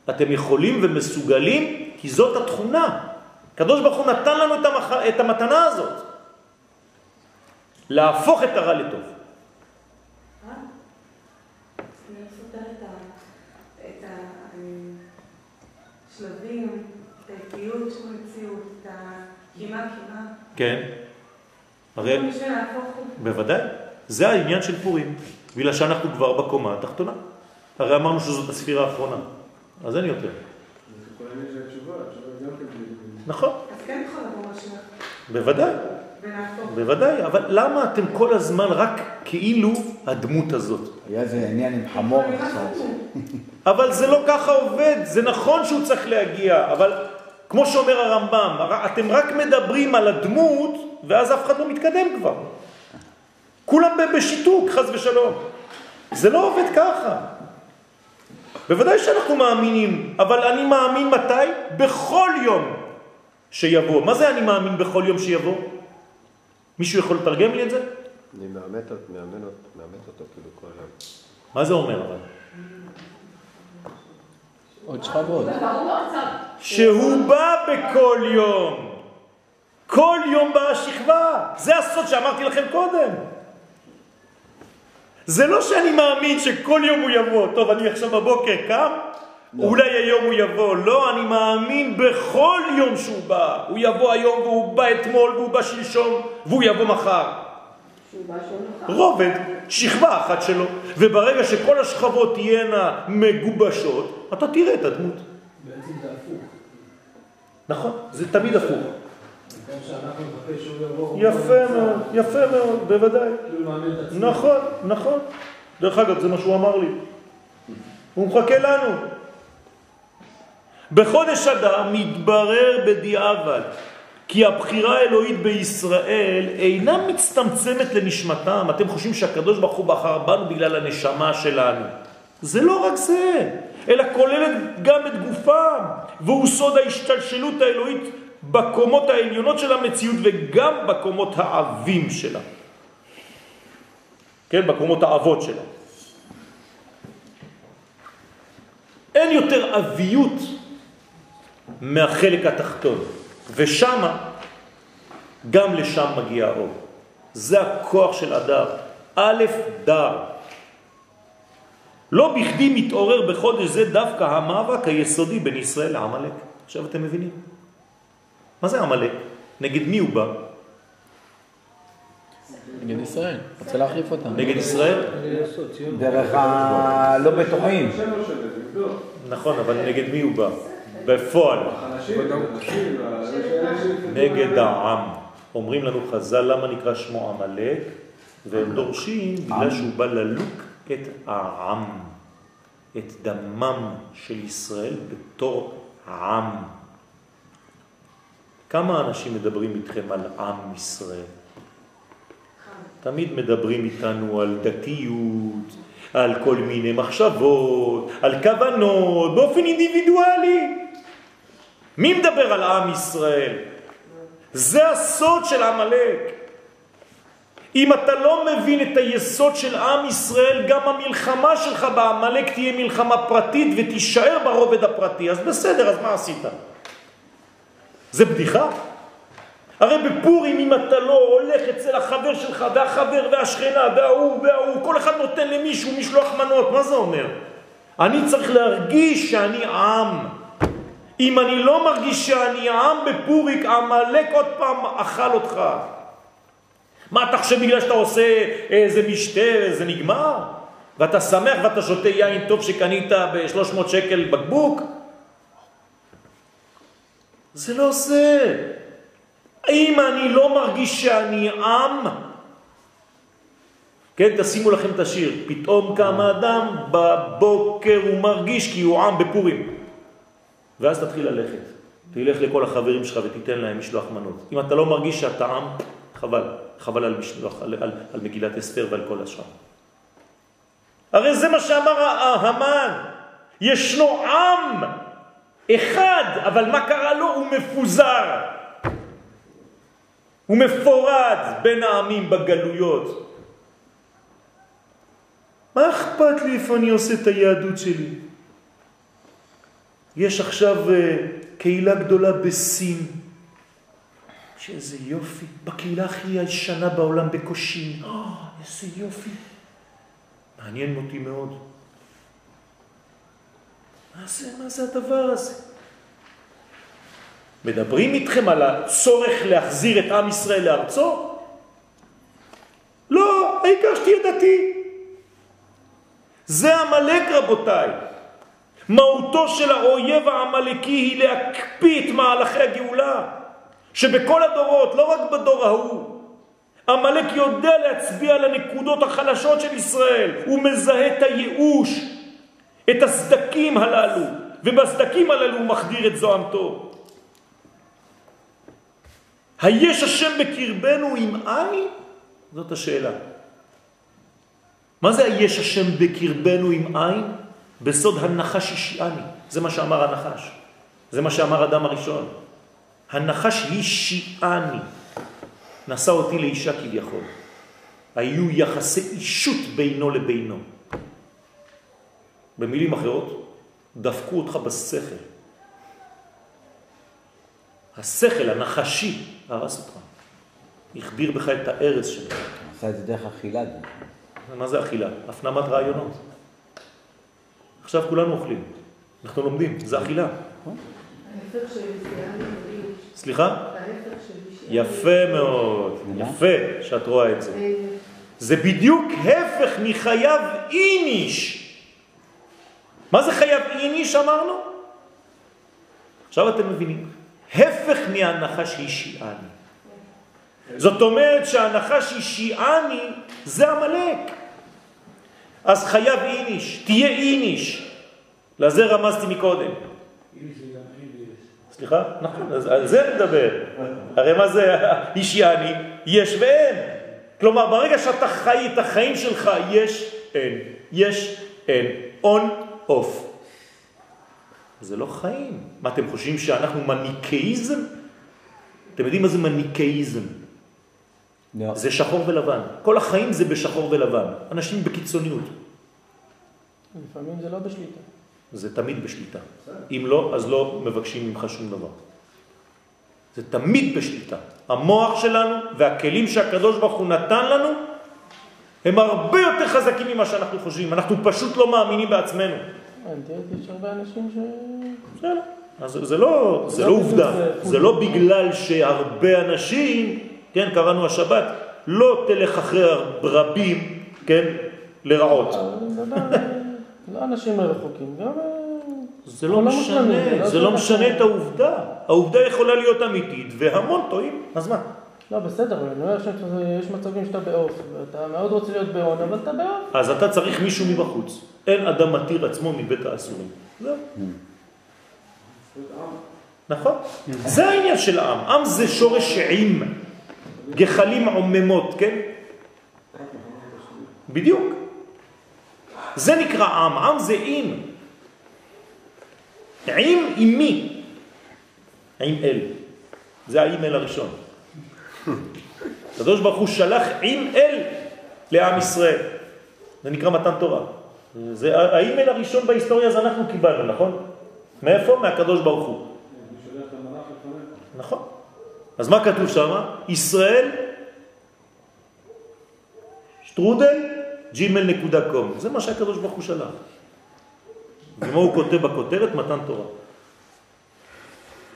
אתם יכולים ומסוגלים, כי זאת התכונה. הקדוש ברוך הוא נתן לנו את, המח... את המתנה הזאת, להפוך את הרע לטוב. השלבים, את האיטיות של המציאות, את הקימה קימה. כן. הרי... בוודאי. זה העניין של פורים. בגלל שאנחנו כבר בקומה התחתונה. הרי אמרנו שזאת הספירה האחרונה. אז אין יותר. נכון. אז כן יכול לבוא משיח. בוודאי. בוודאי, אבל למה אתם כל הזמן רק כאילו הדמות הזאת? היה איזה עניין עם חמור עכשיו. <laughs> אבל זה לא ככה עובד, זה נכון שהוא צריך להגיע, אבל כמו שאומר הרמב"ם, אתם רק מדברים על הדמות, ואז אף אחד לא מתקדם כבר. כולם בשיתוק, חז ושלום. זה לא עובד ככה. בוודאי שאנחנו מאמינים, אבל אני מאמין מתי? בכל יום שיבוא. מה זה אני מאמין בכל יום שיבוא? מישהו יכול לתרגם לי את זה? אני מאמת, מאמן, מאמת אותו כאילו כל יום. מה זה אומר אבל? עוד שכבות. שהוא בא בכל יום. כל יום באה שכבה. זה הסוד שאמרתי לכם קודם. זה לא שאני מאמין שכל יום הוא יבוא. טוב, אני עכשיו בבוקר קם, אולי היום הוא יבוא. לא, אני מאמין בכל יום שהוא בא. הוא יבוא היום והוא בא אתמול והוא בא שלשום והוא יבוא מחר. רובד, שכבה אחת שלו. וברגע שכל השכבות תהיינה מגובשות, אתה תראה את הדמות. בעצם זה הפוך. נכון, זה תמיד הפוך. יפה מאוד, יפה מאוד, בוודאי. כאילו. נכון, נכון. דרך אגב, זה מה שהוא אמר לי. הוא מחכה לנו. בחודש אדר מתברר בדיעבד כי הבחירה האלוהית בישראל אינה מצטמצמת לנשמתם. אתם חושבים שהקדוש ברוך הוא בחר בנו בגלל הנשמה שלנו. זה לא רק זה, אלא כוללת גם את גופם, והוא סוד ההשתלשלות האלוהית בקומות העליונות של המציאות וגם בקומות העבים שלה. כן, בקומות האבות שלה. אין יותר אביות מהחלק התחתון, ושם, גם לשם מגיע האור. זה הכוח של אדר. א' דר. לא בכדי מתעורר בחודש זה דווקא המאבק היסודי בין ישראל לעמלק. עכשיו אתם מבינים? מה זה עמלק? נגד מי הוא בא? נגד ישראל, רוצה להחליף אותם. נגד ישראל? דרך הלא בטוחים. נכון, אבל נגד מי הוא בא? בפועל. נגד העם. אומרים לנו חז"ל למה נקרא שמו עמלק, והם דורשים בגלל שהוא בא ללוק את העם, את דמם של ישראל בתור עם. כמה אנשים מדברים איתכם על עם ישראל? תמיד מדברים איתנו על דתיות, על כל מיני מחשבות, על כוונות, באופן אינדיבידואלי. מי מדבר על עם ישראל? זה הסוד של עמלק. אם אתה לא מבין את היסוד של עם ישראל, גם המלחמה שלך בעמלק תהיה מלחמה פרטית ותישאר ברובד הפרטי. אז בסדר, אז מה עשית? זה בדיחה? הרי בפורים אם אתה לא הולך אצל החבר שלך והחבר והשכנה וההוא וההוא, כל אחד נותן למישהו משלוח מנות, מה זה אומר? אני צריך להרגיש שאני עם. אם אני לא מרגיש שאני עם בפוריק, עמלק עוד פעם אכל אותך. מה אתה חושב בגלל שאתה עושה איזה משתה, זה נגמר? ואתה שמח ואתה שותה יין טוב שקנית ב-300 שקל בקבוק? זה לא זה. אם אני לא מרגיש שאני עם, כן, תשימו לכם את השיר, פתאום קם אדם בבוקר הוא מרגיש כי הוא עם בפורים. ואז תתחיל ללכת. תלך לכל החברים שלך ותיתן להם משלוח מנות. אם אתה לא מרגיש שאתה חבל. חבל על, משלוח, על, על, על מגילת אסתר ועל כל השאר. הרי זה מה שאמר המן. ישנו עם אחד, אבל מה קרה לו? הוא מפוזר. הוא מפורד בין העמים בגלויות. מה אכפת לי איפה אני עושה את היהדות שלי? יש עכשיו uh, קהילה גדולה בסין, שאיזה יופי, בקהילה הכי ישנה בעולם בקושין, oh, איזה יופי. מעניין אותי מאוד. מה זה, מה זה הדבר הזה? מדברים איתכם על הצורך להחזיר את עם ישראל לארצו? לא, העיקר שתהיה דתי. זה המלאק רבותיי. מהותו של האויב העמלקי היא להקפיא את מהלכי הגאולה, שבכל הדורות, לא רק בדור ההוא, המלאק יודע להצביע על הנקודות החלשות של ישראל, הוא מזהה את הייאוש, את הסדקים הללו, ובסדקים הללו הוא מחדיר את זוהמתו. היש השם בקרבנו עם עין? זאת השאלה. מה זה היש השם בקרבנו עם עין? בסוד הנחש השיעני. זה מה שאמר הנחש. זה מה שאמר אדם הראשון. הנחש השיעני. נשא אותי לאישה כביכול. היו יחסי אישות בינו לבינו. במילים אחרות, דפקו אותך בשכל. השכל הנחשי הרס אותך. הכביר בך את הארץ שלך. עשה את זה דרך אכילה. מה זה אכילה? הפנמת רעיונות. עכשיו כולנו אוכלים. אנחנו לומדים, זה אכילה. סליחה? יפה מאוד, יפה שאת רואה את זה. זה בדיוק הפך מחייב איניש. מה זה חייב איניש אמרנו? עכשיו אתם מבינים. הפך מהנחש אישיאני. זאת אומרת שהנחש אישיאני זה המלאק. אז חייב איניש, תהיה איניש. לזה רמזתי מקודם. איש. סליחה? נכון, אז על זה נדבר. הרי מה זה אישיאני? יש ואין. כלומר, ברגע שאתה חי את החיים שלך, יש, אין. יש, אין. און, אוף. זה לא חיים. מה, אתם חושבים שאנחנו מניקאיזם? אתם יודעים מה זה מניקאיזם? לא. זה שחור ולבן. כל החיים זה בשחור ולבן. אנשים בקיצוניות. לפעמים זה לא בשליטה. זה תמיד בשליטה. אם לא, אז לא מבקשים ממך שום דבר. זה תמיד בשליטה. המוח שלנו והכלים שהקדוש ברוך הוא נתן לנו הם הרבה יותר חזקים ממה שאנחנו חושבים. אנחנו פשוט לא מאמינים בעצמנו. יש הרבה אנשים ש... בסדר. אז זה לא, זה לא עובדה. זה לא בגלל שהרבה אנשים, כן, קראנו השבת, לא תלך אחרי רבים, כן, לרעות. אני מדבר, לא אנשים רחוקים, גם... אה, זה לא משנה, זה לא משנה. את העובדה. העובדה יכולה להיות אמיתית, והמון טועים, אז מה? לא, בסדר, אני אומר שיש מצבים שאתה בעוף, ואתה מאוד רוצה להיות בעון, אבל אתה בעוף. אז אתה צריך מישהו מבחוץ. אין אדם מתיר עצמו מבית האסורים. זהו. נכון? זה העניין של עם. עם זה שורש עם. גחלים עוממות, כן? בדיוק. זה נקרא עם. עם זה עם. עם עם מי? עם אל. זה האם אל הראשון. הקדוש ברוך הוא שלח עם אל לעם ישראל. זה נקרא מתן תורה. זה האימייל הראשון בהיסטוריה זה אנחנו קיבלנו, נכון? מאיפה? מהקדוש ברוך הוא. נכון. אז מה כתוב שם? ישראל שטרודל ג'ימל נקודה קום. זה מה שהקדוש ברוך הוא שלח. ומה הוא כותב בכותרת? מתן תורה.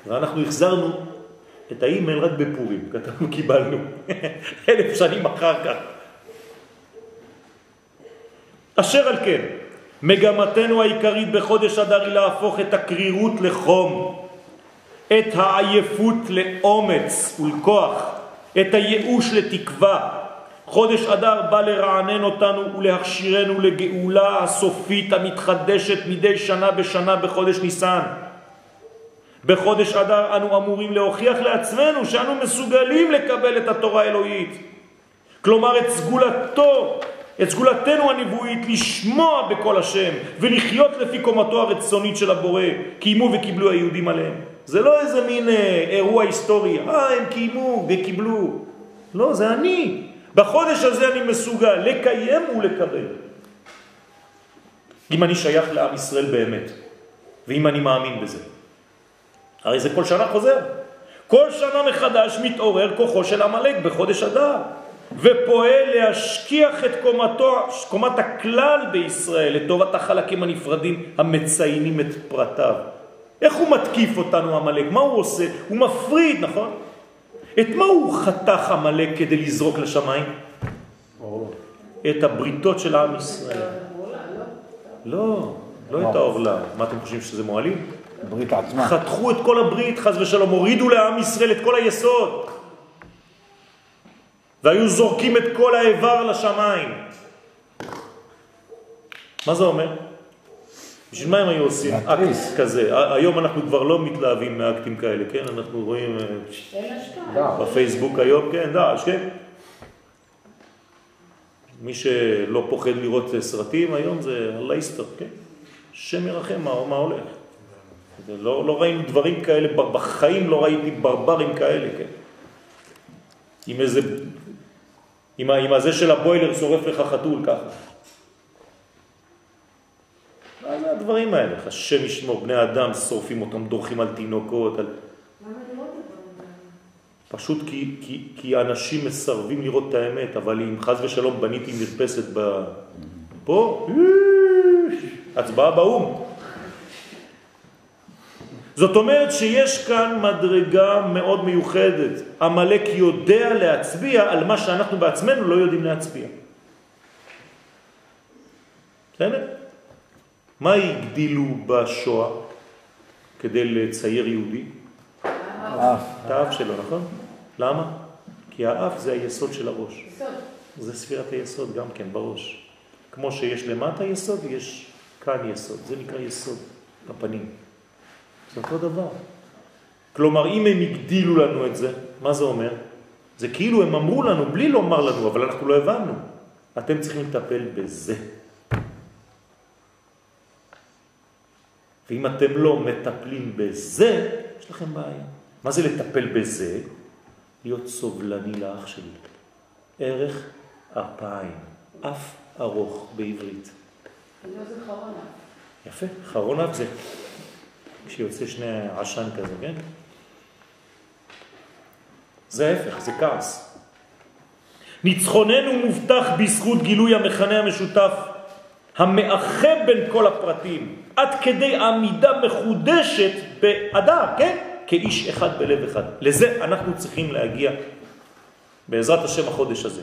ואנחנו החזרנו את האימייל רק בפורים, כתבנו <laughs> קיבלנו, אלף שנים אחר כך. אשר על כן, מגמתנו העיקרית בחודש אדר היא להפוך את הקרירות לחום, את העייפות לאומץ ולכוח, את הייאוש לתקווה. חודש אדר בא לרענן אותנו ולהכשירנו לגאולה הסופית המתחדשת מדי שנה בשנה בחודש ניסן. בחודש אדר אנו אמורים להוכיח לעצמנו שאנו מסוגלים לקבל את התורה האלוהית. כלומר את סגולתו, את סגולתנו הנבואית לשמוע בקול השם ולחיות לפי קומתו הרצונית של הבורא, קיימו וקיבלו היהודים עליהם. זה לא איזה מין אה, אירוע היסטורי, אה הם קיימו וקיבלו. לא, זה אני. בחודש הזה אני מסוגל לקיים ולקבל. אם אני שייך לעם ישראל באמת, ואם אני מאמין בזה. הרי זה כל שנה חוזר. כל שנה מחדש מתעורר כוחו של המלאק בחודש אדר, ופועל להשכיח את קומתו, קומת הכלל בישראל לטובת החלקים הנפרדים המציינים את פרטיו. איך הוא מתקיף אותנו המלאק? מה הוא עושה? הוא מפריד, נכון? את מה הוא חתך המלאק כדי לזרוק לשמיים? את הבריתות של עם ישראל. לא, לא את העורלה. מה אתם חושבים שזה מועלים? ברית עצמה. חתכו את כל הברית, חז ושלום, הורידו לעם ישראל את כל היסוד. והיו זורקים את כל האיבר לשמיים. מה זה אומר? בשביל מה הם היו עושים. אקט כזה? היום אנחנו כבר לא מתלהבים מאקטים כאלה, כן? אנחנו רואים אה, השקעה. בפייסבוק היום, כן, דאעש, כן? מי שלא פוחד לראות סרטים היום זה אללה יסתר, כן? השם ירחם מה, מה הולך. לא, לא ראינו דברים כאלה, בחיים לא ראיתי ברברים כאלה, כן? עם איזה, עם, עם הזה של הבוילר שורף לך חתול ככה. זה הדברים האלה? השם ישמור, בני אדם שורפים אותם, דורכים על תינוקות, על... פשוט כי, כי, כי אנשים מסרבים לראות את האמת, אבל אם חז ושלום בניתי מרפסת ב... פה, הצבעה באו"ם. זאת אומרת שיש כאן מדרגה מאוד מיוחדת. המלאק יודע להצביע על מה שאנחנו בעצמנו לא יודעים להצביע. בסדר? מה הגדילו בשואה כדי לצייר יהודי? האף. את האף שלו, נכון? למה? כי האף זה היסוד של הראש. יסוד. זה ספירת היסוד גם כן בראש. כמו שיש למטה יסוד, יש כאן יסוד. זה נקרא יסוד, בפנים. זה אותו דבר. כלומר, אם הם הגדילו לנו את זה, מה זה אומר? זה כאילו הם אמרו לנו בלי לומר לנו, אבל אנחנו לא הבנו. אתם צריכים לטפל בזה. ואם אתם לא מטפלים בזה, יש לכם בעיה. מה זה לטפל בזה? להיות סובלני לאח שלי. ערך אפיים, אף ארוך בעברית. לא זוכר עונה. יפה, חרון אף זה כשיוצא שני עשן כזה, כן? זה ההפך, זה כעס. ניצחוננו מובטח בזכות גילוי המכנה המשותף המאחה בין כל הפרטים, עד כדי עמידה מחודשת באדם, כן? כאיש אחד בלב אחד. לזה אנחנו צריכים להגיע בעזרת השם החודש הזה.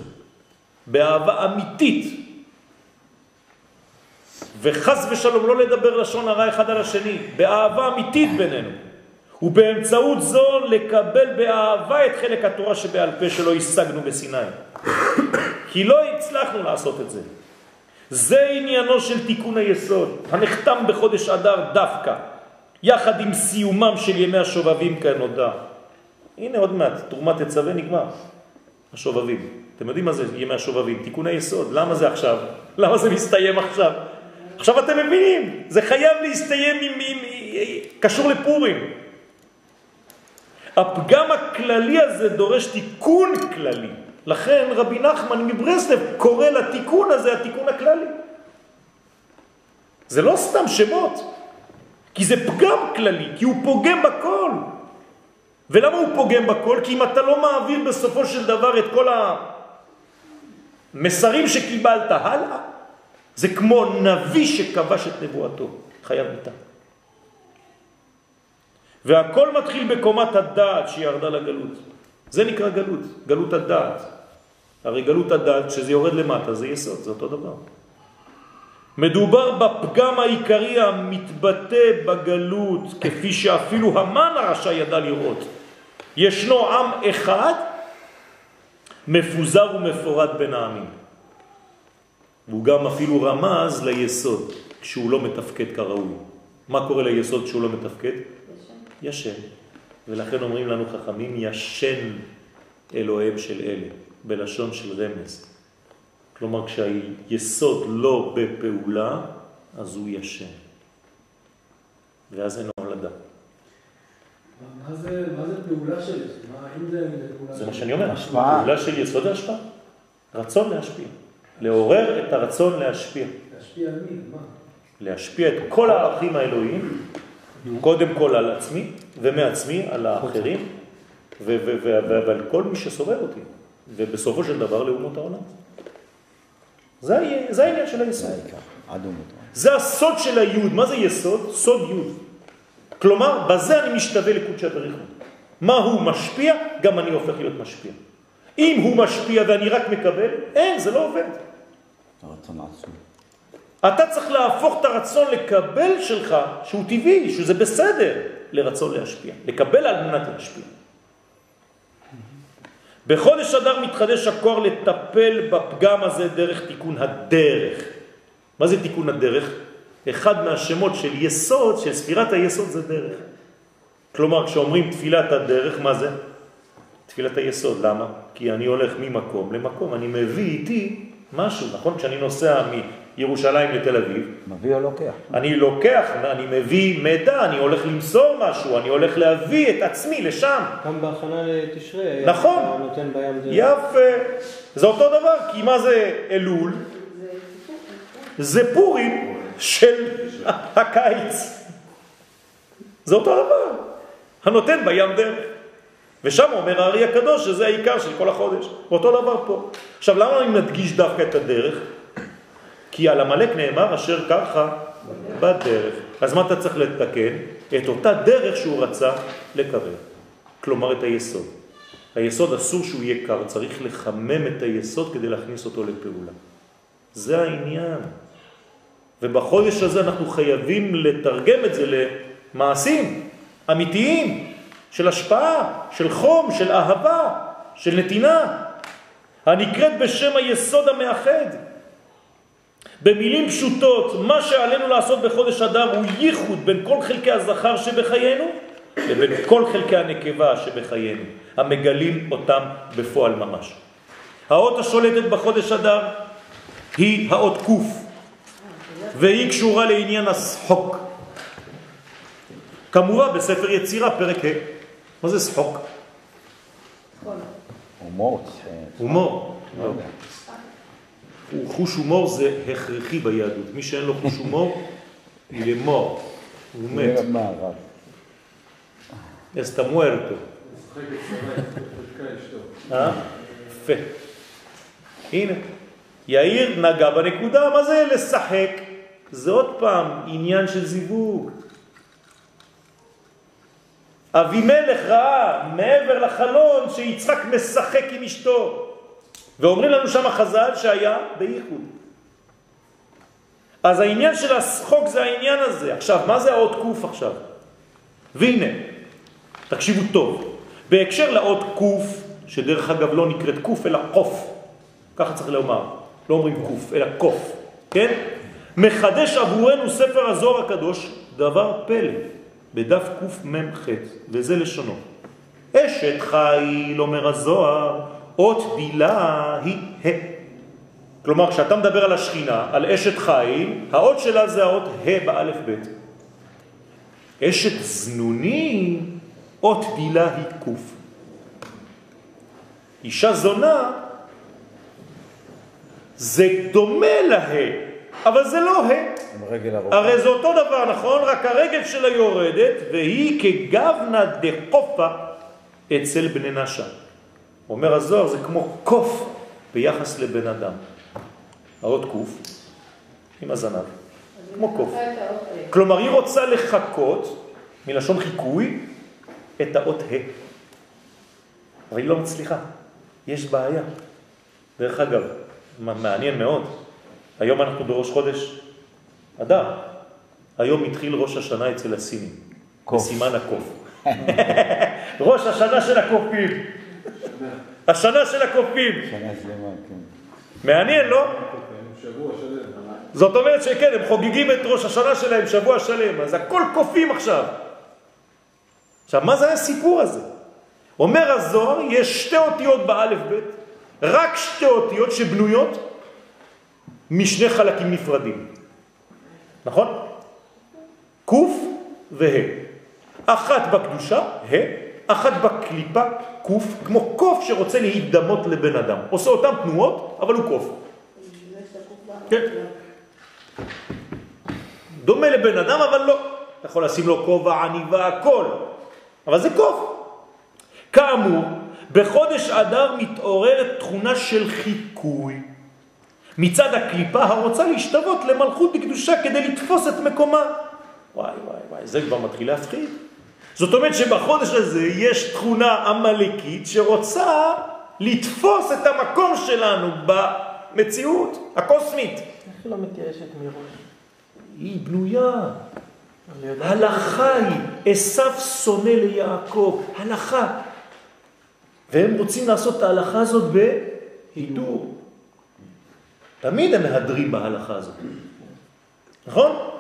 באהבה אמיתית, וחס ושלום לא לדבר לשון הרע אחד על השני, באהבה אמיתית בינינו. ובאמצעות זו לקבל באהבה את חלק התורה שבעל פה שלא השגנו בסיני. כי לא הצלחנו לעשות את זה. זה עניינו של תיקון היסוד, הנחתם בחודש אדר דווקא, יחד עם סיומם של ימי השובבים כנודע. הנה עוד מעט, תרומת תצווה נגמר. השובבים. אתם יודעים מה זה ימי השובבים? תיקון היסוד. למה זה עכשיו? למה זה מסתיים עכשיו? עכשיו אתם מבינים, זה חייב להסתיים עם, עם, קשור לפורים. הפגם הכללי הזה דורש תיקון כללי. לכן רבי נחמן מברסלב קורא לתיקון הזה התיקון הכללי. זה לא סתם שמות, כי זה פגם כללי, כי הוא פוגם בכל. ולמה הוא פוגם בכל? כי אם אתה לא מעביר בסופו של דבר את כל המסרים שקיבלת הלאה, זה כמו נביא שכבש את נבואתו, חייב מיתה. והכל מתחיל בקומת הדעת שירדה לגלות. זה נקרא גלות, גלות הדעת. הרי גלות הדעת, כשזה יורד למטה, זה יסוד, זה אותו דבר. מדובר בפגם העיקרי המתבטא בגלות, כפי שאפילו המן הרשע ידע לראות. ישנו עם אחד מפוזר ומפורד בין העמים. והוא גם אפילו רמז ליסוד, כשהוא לא מתפקד כראוי. מה קורה ליסוד כשהוא לא מתפקד? ישן. ולכן אומרים לנו חכמים, ישן אלוהים של אלה, בלשון של רמז. כלומר, כשהיסוד לא בפעולה, אז הוא ישן. ואז אין הולדה. מה זה, מה זה פעולה של יסוד? מה, אם זה פעולה זה מה שאני אומר. השפעה. פעולה של יסוד זה השפעה. רצון להשפיע. לעורר את הרצון להשפיע. להשפיע על מי? מה? להשפיע את כל הערכים האלוהיים, קודם כל על עצמי, ומעצמי על האחרים, ועל כל מי שסובב אותי, ובסופו של דבר לאומות העולם. זה, העניין של היסוד. זה הסוד של היוד. מה זה יסוד? סוד יוד. כלומר, בזה אני משתווה לקודשי הבריחות. מה הוא משפיע? גם אני הופך להיות משפיע. אם הוא משפיע ואני רק מקבל, אין, זה לא עובד. הרצון העצמי. אתה צריך להפוך את הרצון לקבל שלך, שהוא טבעי, שזה בסדר, לרצון להשפיע. לקבל על מנת להשפיע. בחודש אדר מתחדש הכוח לטפל בפגם הזה דרך תיקון הדרך. מה זה תיקון הדרך? אחד מהשמות של יסוד, של ספירת היסוד זה דרך. כלומר, כשאומרים תפילת הדרך, מה זה? תפילת היסוד. למה? כי אני הולך ממקום למקום, אני מביא איתי משהו, נכון? כשאני נוסע מירושלים לתל אביב, מביא או לוקח? אני לוקח, אני מביא מידע, אני הולך למסור משהו, אני הולך להביא את עצמי לשם. גם בהכנה לתשרי, נכון. נותן בים דרך. יפה. זה אותו דבר, כי מה זה אלול? זה פורים של הקיץ. זה אותו דבר. הנותן בים דרך. ושם אומר הארי הקדוש שזה העיקר של כל החודש. אותו דבר פה. עכשיו, למה אני מדגיש דווקא את הדרך? כי על המלאק נאמר אשר ככה בדרך. אז מה אתה צריך לתקן? את אותה דרך שהוא רצה לקבל. כלומר את היסוד. היסוד אסור שהוא יהיה קר, צריך לחמם את היסוד כדי להכניס אותו לפעולה. זה העניין. ובחודש הזה אנחנו חייבים לתרגם את זה למעשים אמיתיים של השפעה, של חום, של אהבה, של נתינה, הנקראת בשם היסוד המאחד. במילים פשוטות, מה שעלינו לעשות בחודש אדר הוא ייחוד בין כל חלקי הזכר שבחיינו לבין כל חלקי הנקבה שבחיינו, המגלים אותם בפועל ממש. האות השולטת בחודש אדר היא האות קוף, והיא קשורה לעניין השחוק. כמובן בספר יצירה, פרק ה'. מה זה שחוק? הומור. הומור. חוש הומור זה הכרחי ביהדות. מי שאין לו חוש הומור, למור. הוא מת. אסתה מוארטו. אה? יפה. הנה, יאיר נגע בנקודה, מה זה לשחק? זה עוד פעם עניין של זיווג. אבימלך ראה מעבר לחלון שיצחק משחק עם אשתו. ואומרים לנו שם חז"ל שהיה בייחוד. אז העניין של השחוק זה העניין הזה. עכשיו, מה זה האות קוף עכשיו? והנה, תקשיבו טוב, בהקשר לאות קוף, שדרך אגב לא נקראת קוף אלא קוף, ככה צריך לומר, לא אומרים קוף אלא קוף, כן? מחדש עבורנו ספר הזוהר הקדוש דבר פלא, בדף קמ"ח, וזה לשונו. אשת חיל, אומר הזוהר, אות דילה היא ה. כלומר, כשאתה מדבר על השכינה, על אשת חיל, האות שלה זה האות ה באלף בית. אשת זנוני, אות דילה היא קוף. אישה זונה, זה דומה לה, אבל זה לא ה. הרי זה אותו דבר, נכון? רק הרגל שלה יורדת, והיא כגבנה דחופה אצל בני נשה. אומר הזוהר, זה כמו קוף ביחס לבן אדם. האות קוף עם הזנב, כמו קוף. כלומר, היא רוצה לחכות, מלשון חיקוי, את האות ה'. אבל היא לא מצליחה, יש בעיה. דרך אגב, מעניין מאוד, היום אנחנו בראש חודש אדר. היום התחיל ראש השנה אצל הסינים, קוף. בסימן הקוף. <laughs> ראש השנה של הקופים. השנה של הקופים. שנה שלמה, כן. מעניין, לא? זאת אומרת שכן, הם חוגגים את ראש השנה שלהם שבוע שלם, אז הכל קופים עכשיו. עכשיו, מה זה הסיפור הזה? אומר הזוהר, יש שתי אותיות באלף בית, רק שתי אותיות שבנויות משני חלקים נפרדים. נכון? קוף וה'. אחת בקדושה, ה', אחת בקליפה, קוף, כמו קוף שרוצה להידמות לבן אדם. עושה אותם תנועות, אבל הוא קוף. כן. דומה לבן אדם, אבל לא. אתה יכול לשים לו כובע, עניבה, הכל. אבל זה קוף. כאמור, בחודש אדר מתעוררת תכונה של חיקוי. מצד הקליפה הרוצה להשתוות למלכות בקדושה כדי לתפוס את מקומה. וואי וואי וואי, זה כבר מתחיל להפחיד. זאת אומרת שבחודש הזה יש תכונה עמלקית שרוצה לתפוס את המקום שלנו במציאות הקוסמית. איך היא לא מתייאשת מראש? היא בנויה. הלכה היא, עשו שונא ליעקב, הלכה. והם רוצים לעשות את ההלכה הזאת בהידור. תמיד הם מהדרים בהלכה הזאת. נכון?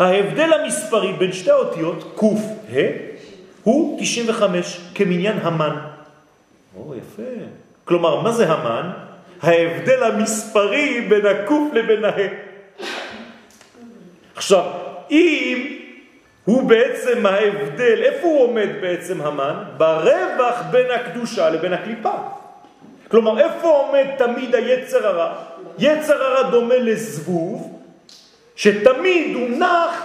ההבדל המספרי בין שתי האותיות, קוף, ה', הוא 95, כמניין המן. או, יפה. כלומר, מה זה המן? ההבדל המספרי בין הקוף לבין ה'. עכשיו, אם הוא בעצם ההבדל, איפה הוא עומד בעצם המן? ברווח בין הקדושה לבין הקליפה. כלומר, איפה עומד תמיד היצר הרע? יצר הרע דומה לזבוב, שתמיד הוא נח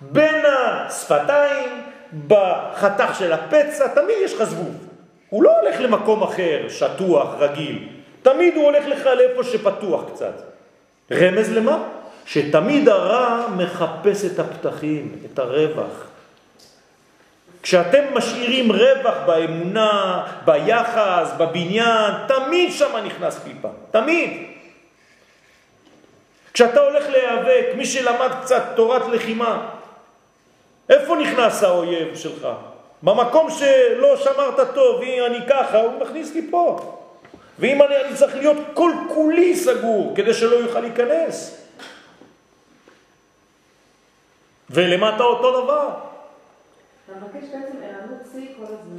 בין השפתיים בחתך של הפצע, תמיד יש לך זבוב. הוא לא הולך למקום אחר, שטוח, רגיל. תמיד הוא הולך לך לאיפה שפתוח קצת. רמז למה? שתמיד הרע מחפש את הפתחים, את הרווח. כשאתם משאירים רווח באמונה, ביחס, בבניין, תמיד שם נכנס קליפה, תמיד. כשאתה הולך להיאבק, מי שלמד קצת תורת לחימה, איפה נכנס האויב שלך? במקום שלא שמרת טוב, אם אני ככה, הוא מכניס לי פה. ואם אני, אני צריך להיות כל כולי סגור כדי שלא יוכל להיכנס. ולמטה אותו דבר.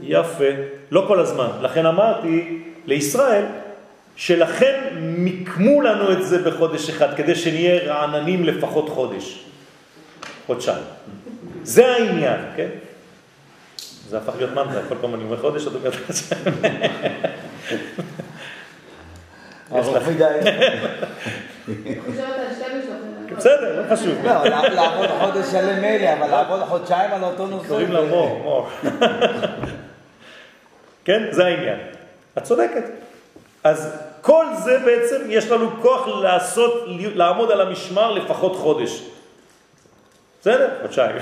יפה, לא כל הזמן. לכן אמרתי לישראל, שלכן מיקמו לנו את זה בחודש אחד, כדי שנהיה רעננים לפחות חודש, חודשיים. זה העניין, כן? זה הפך להיות מנטרה, כל פעם אני אומר חודש, עוד אומר חודשיים. ארוך מדי. אני חושבת על שתי משלוחים. בסדר, לא חשוב. לא, לע- לעבוד חודש שלם מילא, אבל לעבוד חודשיים על אותו נושא. קוראים לה מור, מור. כן, זה העניין. את צודקת. אז כל זה בעצם יש לנו כוח לעשות, לעמוד על המשמר לפחות חודש. בסדר? חודשיים.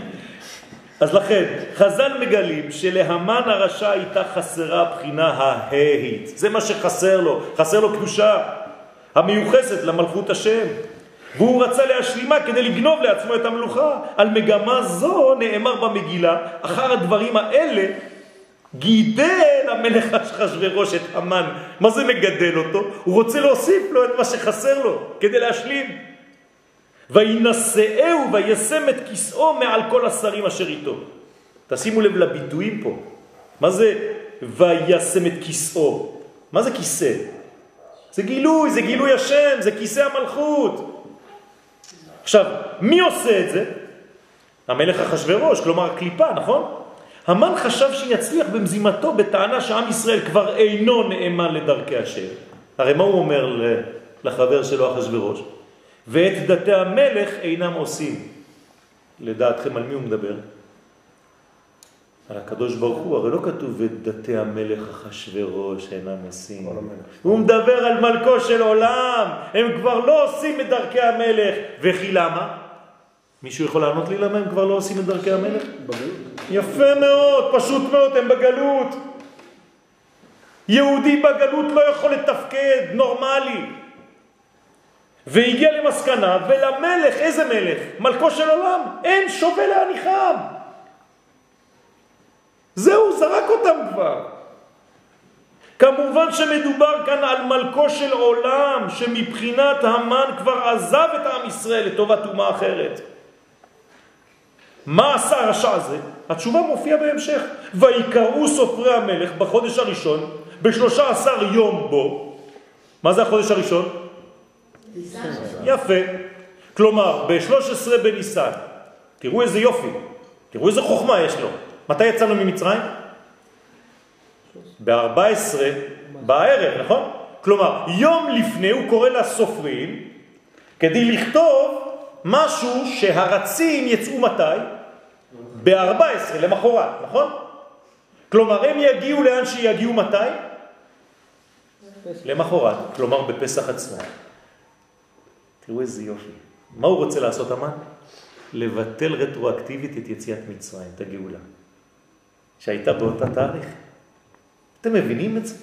<laughs> אז לכן, חז"ל מגלים שלהמן הרשע הייתה חסרה הבחינה הההית. זה מה שחסר לו, חסר לו קדושה המיוחסת למלכות השם. והוא רצה להשלימה כדי לגנוב לעצמו את המלוכה. על מגמה זו נאמר במגילה, אחר הדברים האלה גידל המלך אחשוורוש את המן. מה זה מגדל אותו? הוא רוצה להוסיף לו את מה שחסר לו כדי להשלים. וינשאהו וישם את כיסאו מעל כל השרים אשר איתו. תשימו לב לביטויים פה. מה זה וישם את כיסאו? מה זה כיסא? זה גילוי, זה גילוי השם, זה כיסא המלכות. עכשיו, מי עושה את זה? המלך אחשוורוש, כלומר הקליפה, נכון? המן חשב שיצליח במזימתו בטענה שעם ישראל כבר אינו נאמן לדרכי השם. הרי מה הוא אומר לחבר שלו אחשוורוש? ואת דתי המלך אינם עושים. לדעתכם על מי הוא מדבר? על הקדוש ברוך הוא, הרי לא כתוב ואת דתי המלך אחשוורוש אינם עושים. הוא מדבר על מלכו של עולם, הם כבר לא עושים את דרכי המלך. וכי למה? מישהו יכול לענות לי למה הם כבר לא עושים את דרכי המלך? יפה מאוד, פשוט מאוד, הם בגלות. יהודי בגלות לא יכול לתפקד נורמלי. והגיע למסקנה, ולמלך, איזה מלך? מלכו של עולם, אין שווה להניחם. זהו, זרק אותם כבר. כמובן שמדובר כאן על מלכו של עולם, שמבחינת המן כבר עזב את עם ישראל לטובת אומה אחרת. מה עשה הרשע הזה? התשובה מופיעה בהמשך. ויקראו סופרי המלך בחודש הראשון, בשלושה עשר יום בו. מה זה החודש הראשון? יפה. כלומר, ב-13 בניסן, תראו איזה יופי, תראו איזה חוכמה יש לו. מתי יצאנו ממצרים? ב-14 בערב, נכון? כלומר, יום לפני הוא קורא לסופרים כדי לכתוב משהו שהרצים יצאו מתי? ב-14, למחרת, נכון? כלומר, הם יגיעו לאן שיגיעו מתי? למחרת, כלומר בפסח עצמו. תראו איזה יופי. מה הוא רוצה לעשות המן? לבטל רטרואקטיבית את יציאת מצרים, את הגאולה, שהייתה באותה תאריך. אתם מבינים את זה?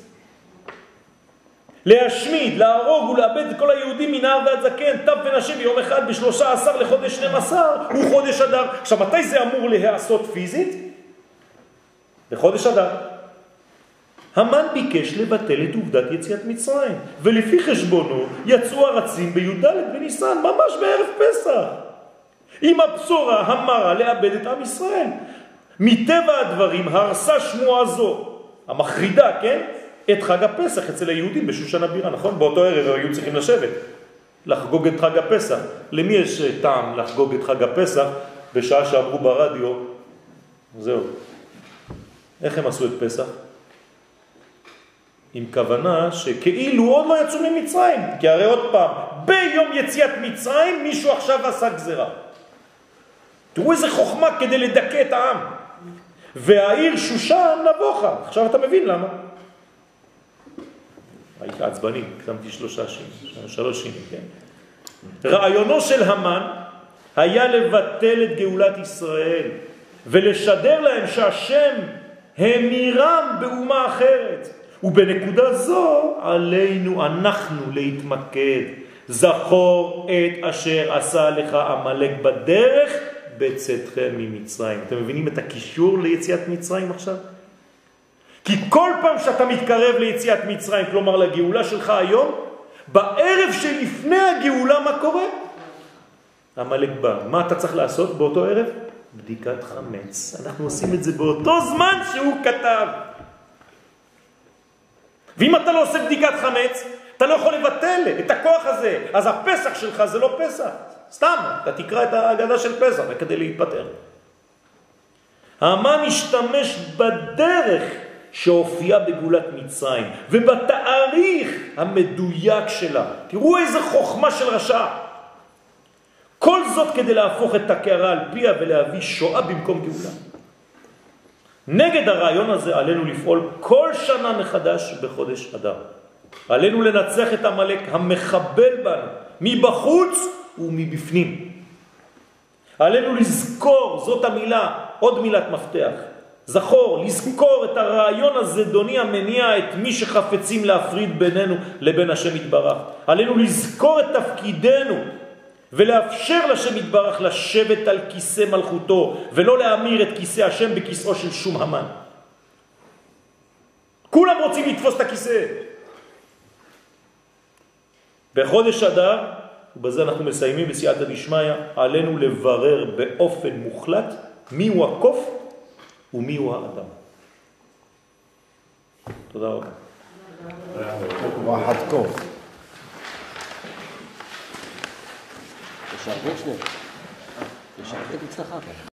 להשמיד, להרוג ולאבד את כל היהודים מנער ועד זקן, טף ונשים ביום אחד בשלושה עשר לחודש 12 הוא חודש אדר. עכשיו, מתי זה אמור להיעשות פיזית? בחודש אדר. המן ביקש לבטל את עובדת יציאת מצרים, ולפי חשבונו יצאו הרצים בי"ד בניסן, ממש בערב פסח. עם הבשורה המרה לאבד את עם ישראל. מטבע הדברים הרסה שמועה זו, המחרידה, כן? את חג הפסח אצל היהודים בשושן הבירה, נכון? באותו ערב היו צריכים לשבת, לחגוג את חג הפסח. למי יש אה, טעם לחגוג את חג הפסח בשעה שאמרו ברדיו, זהו. איך הם עשו את פסח? עם כוונה שכאילו עוד לא יצאו ממצרים, כי הרי עוד פעם, ביום יציאת מצרים מישהו עכשיו עשה גזרה. תראו איזה חוכמה כדי לדכא את העם. והעיר שושן נבוכה. עכשיו אתה מבין למה. היית עצבני, הקדמתי שלושה שינים, שלוש שינים, כן? רעיונו של המן היה לבטל את גאולת ישראל ולשדר להם שהשם המירם באומה אחרת. ובנקודה זו עלינו אנחנו להתמקד. זכור את אשר עשה לך המלאק בדרך בצאתכם ממצרים. אתם מבינים את הקישור ליציאת מצרים עכשיו? כי כל פעם שאתה מתקרב ליציאת מצרים, כלומר לגאולה שלך היום, בערב שלפני הגאולה מה קורה? המלאק בא. מה אתה צריך לעשות באותו ערב? בדיקת חמץ. אנחנו עושים את זה באותו זמן שהוא כתב. ואם אתה לא עושה בדיקת חמץ, אתה לא יכול לבטל את הכוח הזה. אז הפסח שלך זה לא פסח. סתם, אתה תקרא את ההגדה של פסח כדי להתפטר. המן השתמש בדרך שהופיעה בגאולת מצרים ובתאריך המדויק שלה. תראו איזה חוכמה של רשע. כל זאת כדי להפוך את הקערה על פיה ולהביא שואה במקום גאולה. נגד הרעיון הזה עלינו לפעול כל שנה מחדש בחודש אדר. עלינו לנצח את המלאק המחבל בנו, מבחוץ ומבפנים. עלינו לזכור, זאת המילה, עוד מילת מפתח, זכור, לזכור את הרעיון הזדוני המניע את מי שחפצים להפריד בינינו לבין השם יתברך. עלינו לזכור את תפקידנו ולאפשר לשם יתברך לשבת על כיסא מלכותו ולא להמיר את כיסא השם בכיסאו של שום המן. כולם רוצים לתפוס את הכיסא. בחודש אדר, ובזה אנחנו מסיימים בסייעתא דשמיא, עלינו לברר באופן מוחלט מיהו הקוף ומיהו האדם. תודה רבה. ואחת קוף. יש הרבה שניהם. יש הרבה אצלך.